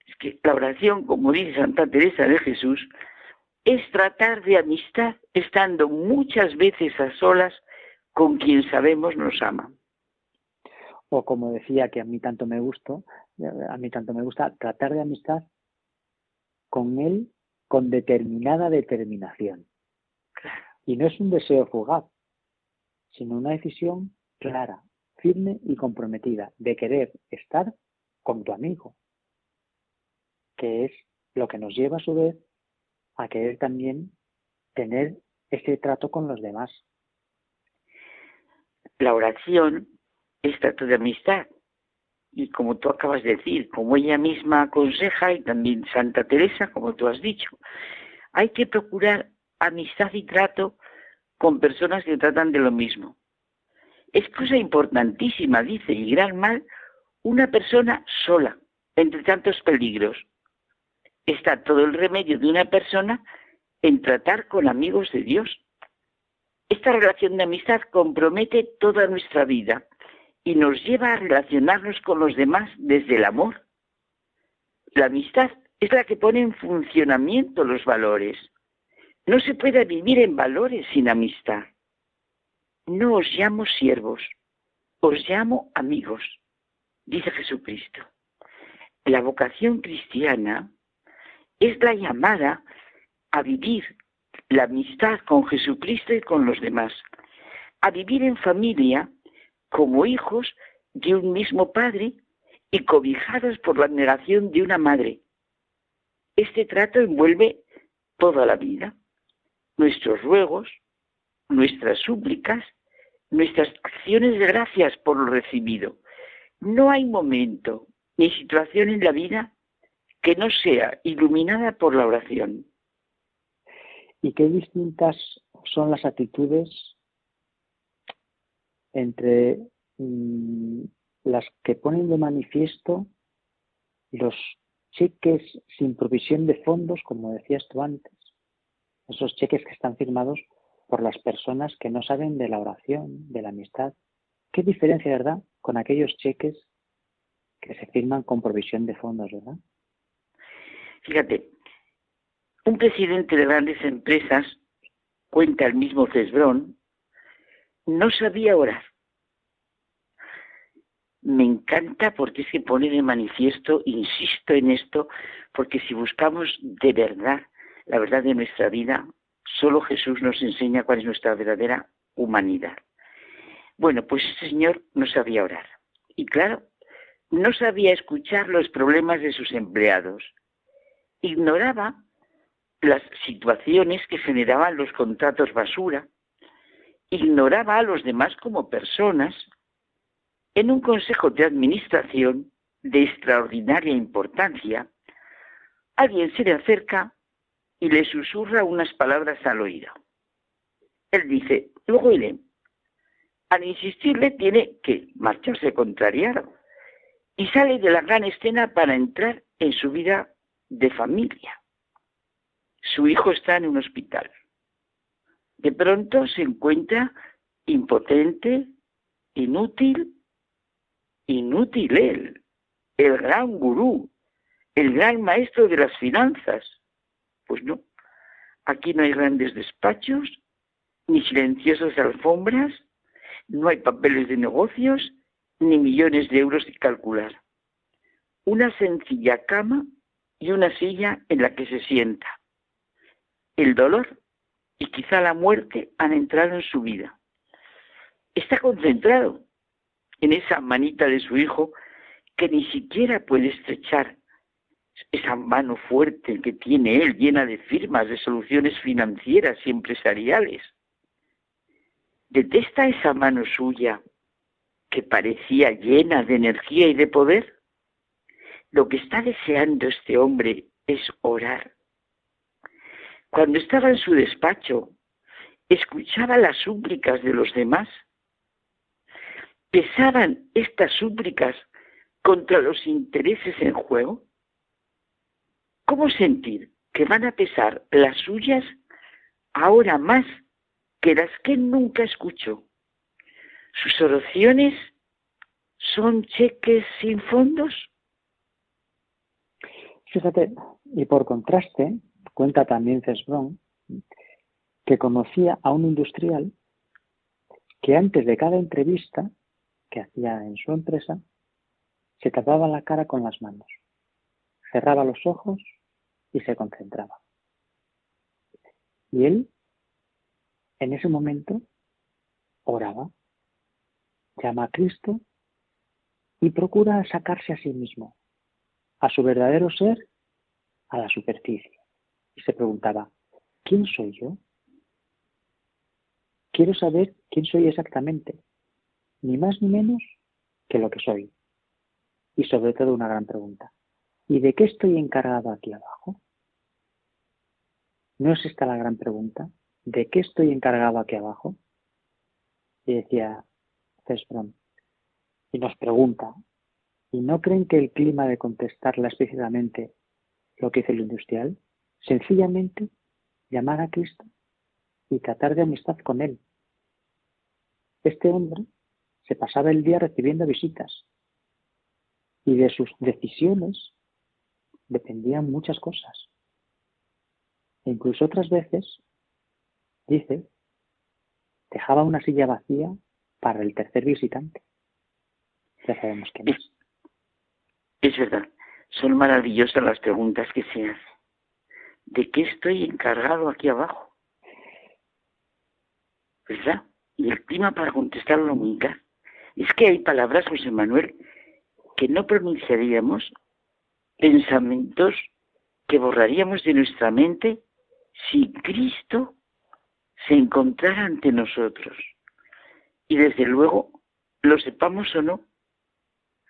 Es que la oración, como dice Santa Teresa de Jesús, es tratar de amistad estando muchas veces a solas con quien sabemos nos ama. O como decía que a mí tanto me gustó, a mí tanto me gusta tratar de amistad con él con determinada determinación. Y no es un deseo fugaz, sino una decisión clara, firme y comprometida de querer estar con tu amigo, que es lo que nos lleva a su vez a querer también tener ese trato con los demás, la oración es trato de amistad. Y como tú acabas de decir, como ella misma aconseja, y también Santa Teresa, como tú has dicho, hay que procurar amistad y trato con personas que tratan de lo mismo. Es cosa importantísima, dice, y gran mal, una persona sola, entre tantos peligros. Está todo el remedio de una persona en tratar con amigos de Dios. Esta relación de amistad compromete toda nuestra vida y nos lleva a relacionarnos con los demás desde el amor. La amistad es la que pone en funcionamiento los valores. No se puede vivir en valores sin amistad. No os llamo siervos, os llamo amigos, dice Jesucristo. La vocación cristiana es la llamada a vivir la amistad con Jesucristo y con los demás, a vivir en familia como hijos de un mismo Padre y cobijados por la negación de una madre. Este trato envuelve toda la vida, nuestros ruegos, nuestras súplicas, nuestras acciones de gracias por lo recibido. No hay momento ni situación en la vida que no sea iluminada por la oración. ¿Y qué distintas son las actitudes entre mm, las que ponen de manifiesto los cheques sin provisión de fondos, como decías tú antes, esos cheques que están firmados por las personas que no saben de la oración, de la amistad. ¿Qué diferencia, verdad, con aquellos cheques que se firman con provisión de fondos, verdad? Fíjate, un presidente de grandes empresas, cuenta el mismo Cesbrón, no sabía orar. Me encanta porque es que pone de manifiesto, insisto en esto, porque si buscamos de verdad la verdad de nuestra vida, solo Jesús nos enseña cuál es nuestra verdadera humanidad. Bueno, pues ese señor no sabía orar. Y claro, no sabía escuchar los problemas de sus empleados. Ignoraba las situaciones que generaban los contratos basura, ignoraba a los demás como personas, en un consejo de administración de extraordinaria importancia, alguien se le acerca y le susurra unas palabras al oído. Él dice, luego iré. Al insistirle tiene que marcharse contrariado y sale de la gran escena para entrar en su vida de familia. Su hijo está en un hospital. De pronto se encuentra impotente, inútil, inútil él, el gran gurú, el gran maestro de las finanzas. Pues no, aquí no hay grandes despachos, ni silenciosas alfombras, no hay papeles de negocios, ni millones de euros que calcular. Una sencilla cama y una silla en la que se sienta el dolor y quizá la muerte han entrado en su vida. Está concentrado en esa manita de su hijo que ni siquiera puede estrechar esa mano fuerte que tiene él llena de firmas, de soluciones financieras y empresariales. ¿Detesta esa mano suya que parecía llena de energía y de poder? Lo que está deseando este hombre es orar cuando estaba en su despacho, escuchaba las súplicas de los demás. ¿Pesaban estas súplicas contra los intereses en juego? ¿Cómo sentir que van a pesar las suyas ahora más que las que nunca escuchó? ¿Sus oraciones son cheques sin fondos? Fíjate, y por contraste, Cuenta también Cesbron que conocía a un industrial que antes de cada entrevista que hacía en su empresa, se tapaba la cara con las manos, cerraba los ojos y se concentraba. Y él, en ese momento, oraba, llama a Cristo y procura sacarse a sí mismo, a su verdadero ser, a la superficie y se preguntaba, ¿quién soy yo? Quiero saber quién soy exactamente, ni más ni menos que lo que soy. Y sobre todo una gran pregunta, ¿y de qué estoy encargado aquí abajo? ¿No es esta la gran pregunta? ¿De qué estoy encargado aquí abajo? Y decía, Cesbron y nos pregunta, ¿y no creen que el clima de contestarla explícitamente lo que dice el industrial? Sencillamente llamar a Cristo y tratar de amistad con Él. Este hombre se pasaba el día recibiendo visitas y de sus decisiones dependían muchas cosas. E incluso otras veces, dice, dejaba una silla vacía para el tercer visitante. Ya sabemos quién es. Es verdad, son maravillosas las preguntas que se hacen. ¿De qué estoy encargado aquí abajo? ¿Verdad? Y el clima para contestarlo nunca. Es que hay palabras, José Manuel, que no pronunciaríamos, pensamientos que borraríamos de nuestra mente si Cristo se encontrara ante nosotros. Y desde luego, lo sepamos o no,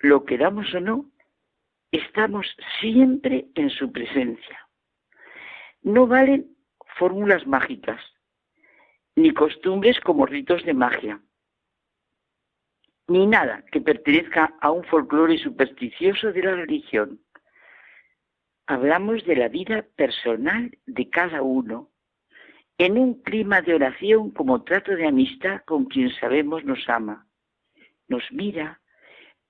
lo queramos o no, estamos siempre en su presencia. No valen fórmulas mágicas, ni costumbres como ritos de magia, ni nada que pertenezca a un folclore supersticioso de la religión. Hablamos de la vida personal de cada uno, en un clima de oración como trato de amistad con quien sabemos nos ama. Nos mira,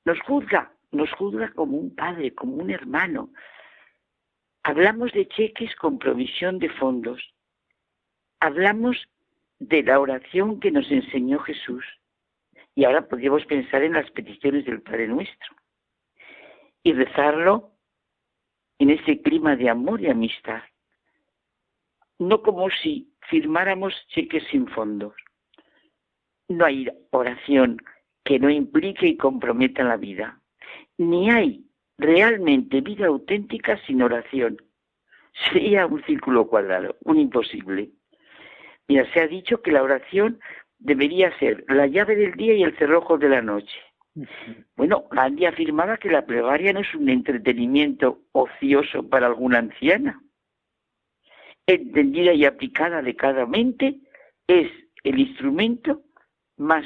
nos juzga, nos juzga como un padre, como un hermano. Hablamos de cheques con provisión de fondos. Hablamos de la oración que nos enseñó Jesús. Y ahora podríamos pensar en las peticiones del Padre Nuestro y rezarlo en ese clima de amor y amistad. No como si firmáramos cheques sin fondos. No hay oración que no implique y comprometa la vida. Ni hay realmente vida auténtica sin oración. Sería un círculo cuadrado, un imposible. Mira, se ha dicho que la oración debería ser la llave del día y el cerrojo de la noche. Bueno, Gandhi afirmaba que la plegaria no es un entretenimiento ocioso para alguna anciana. Entendida y aplicada de cada mente, es el instrumento más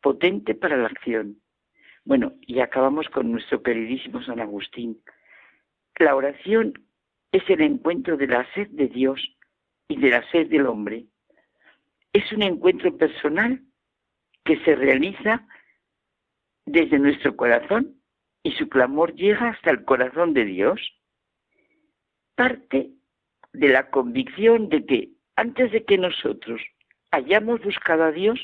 potente para la acción. Bueno, y acabamos con nuestro queridísimo San Agustín. La oración es el encuentro de la sed de Dios y de la sed del hombre. Es un encuentro personal que se realiza desde nuestro corazón y su clamor llega hasta el corazón de Dios. Parte de la convicción de que antes de que nosotros hayamos buscado a Dios,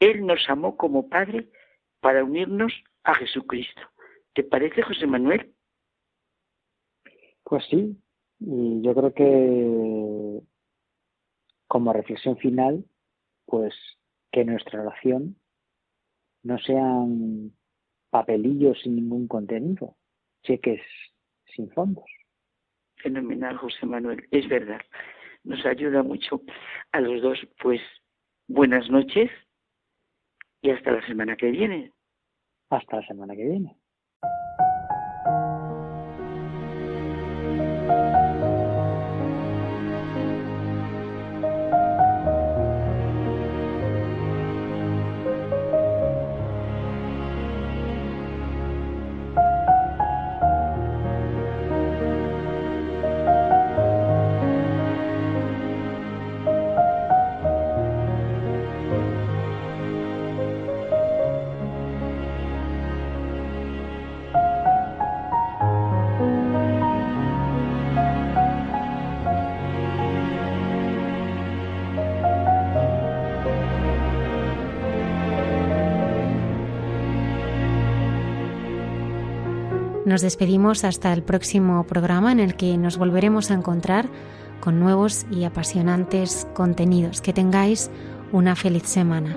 Él nos amó como Padre para unirnos a Jesucristo. ¿Te parece, José Manuel? Pues sí, y yo creo que como reflexión final, pues que nuestra oración no sean papelillos sin ningún contenido, cheques sin fondos. Fenomenal, José Manuel, es verdad. Nos ayuda mucho a los dos, pues buenas noches y hasta la semana que viene. Hasta la semana que viene. Nos despedimos hasta el próximo programa en el que nos volveremos a encontrar con nuevos y apasionantes contenidos. Que tengáis una feliz semana.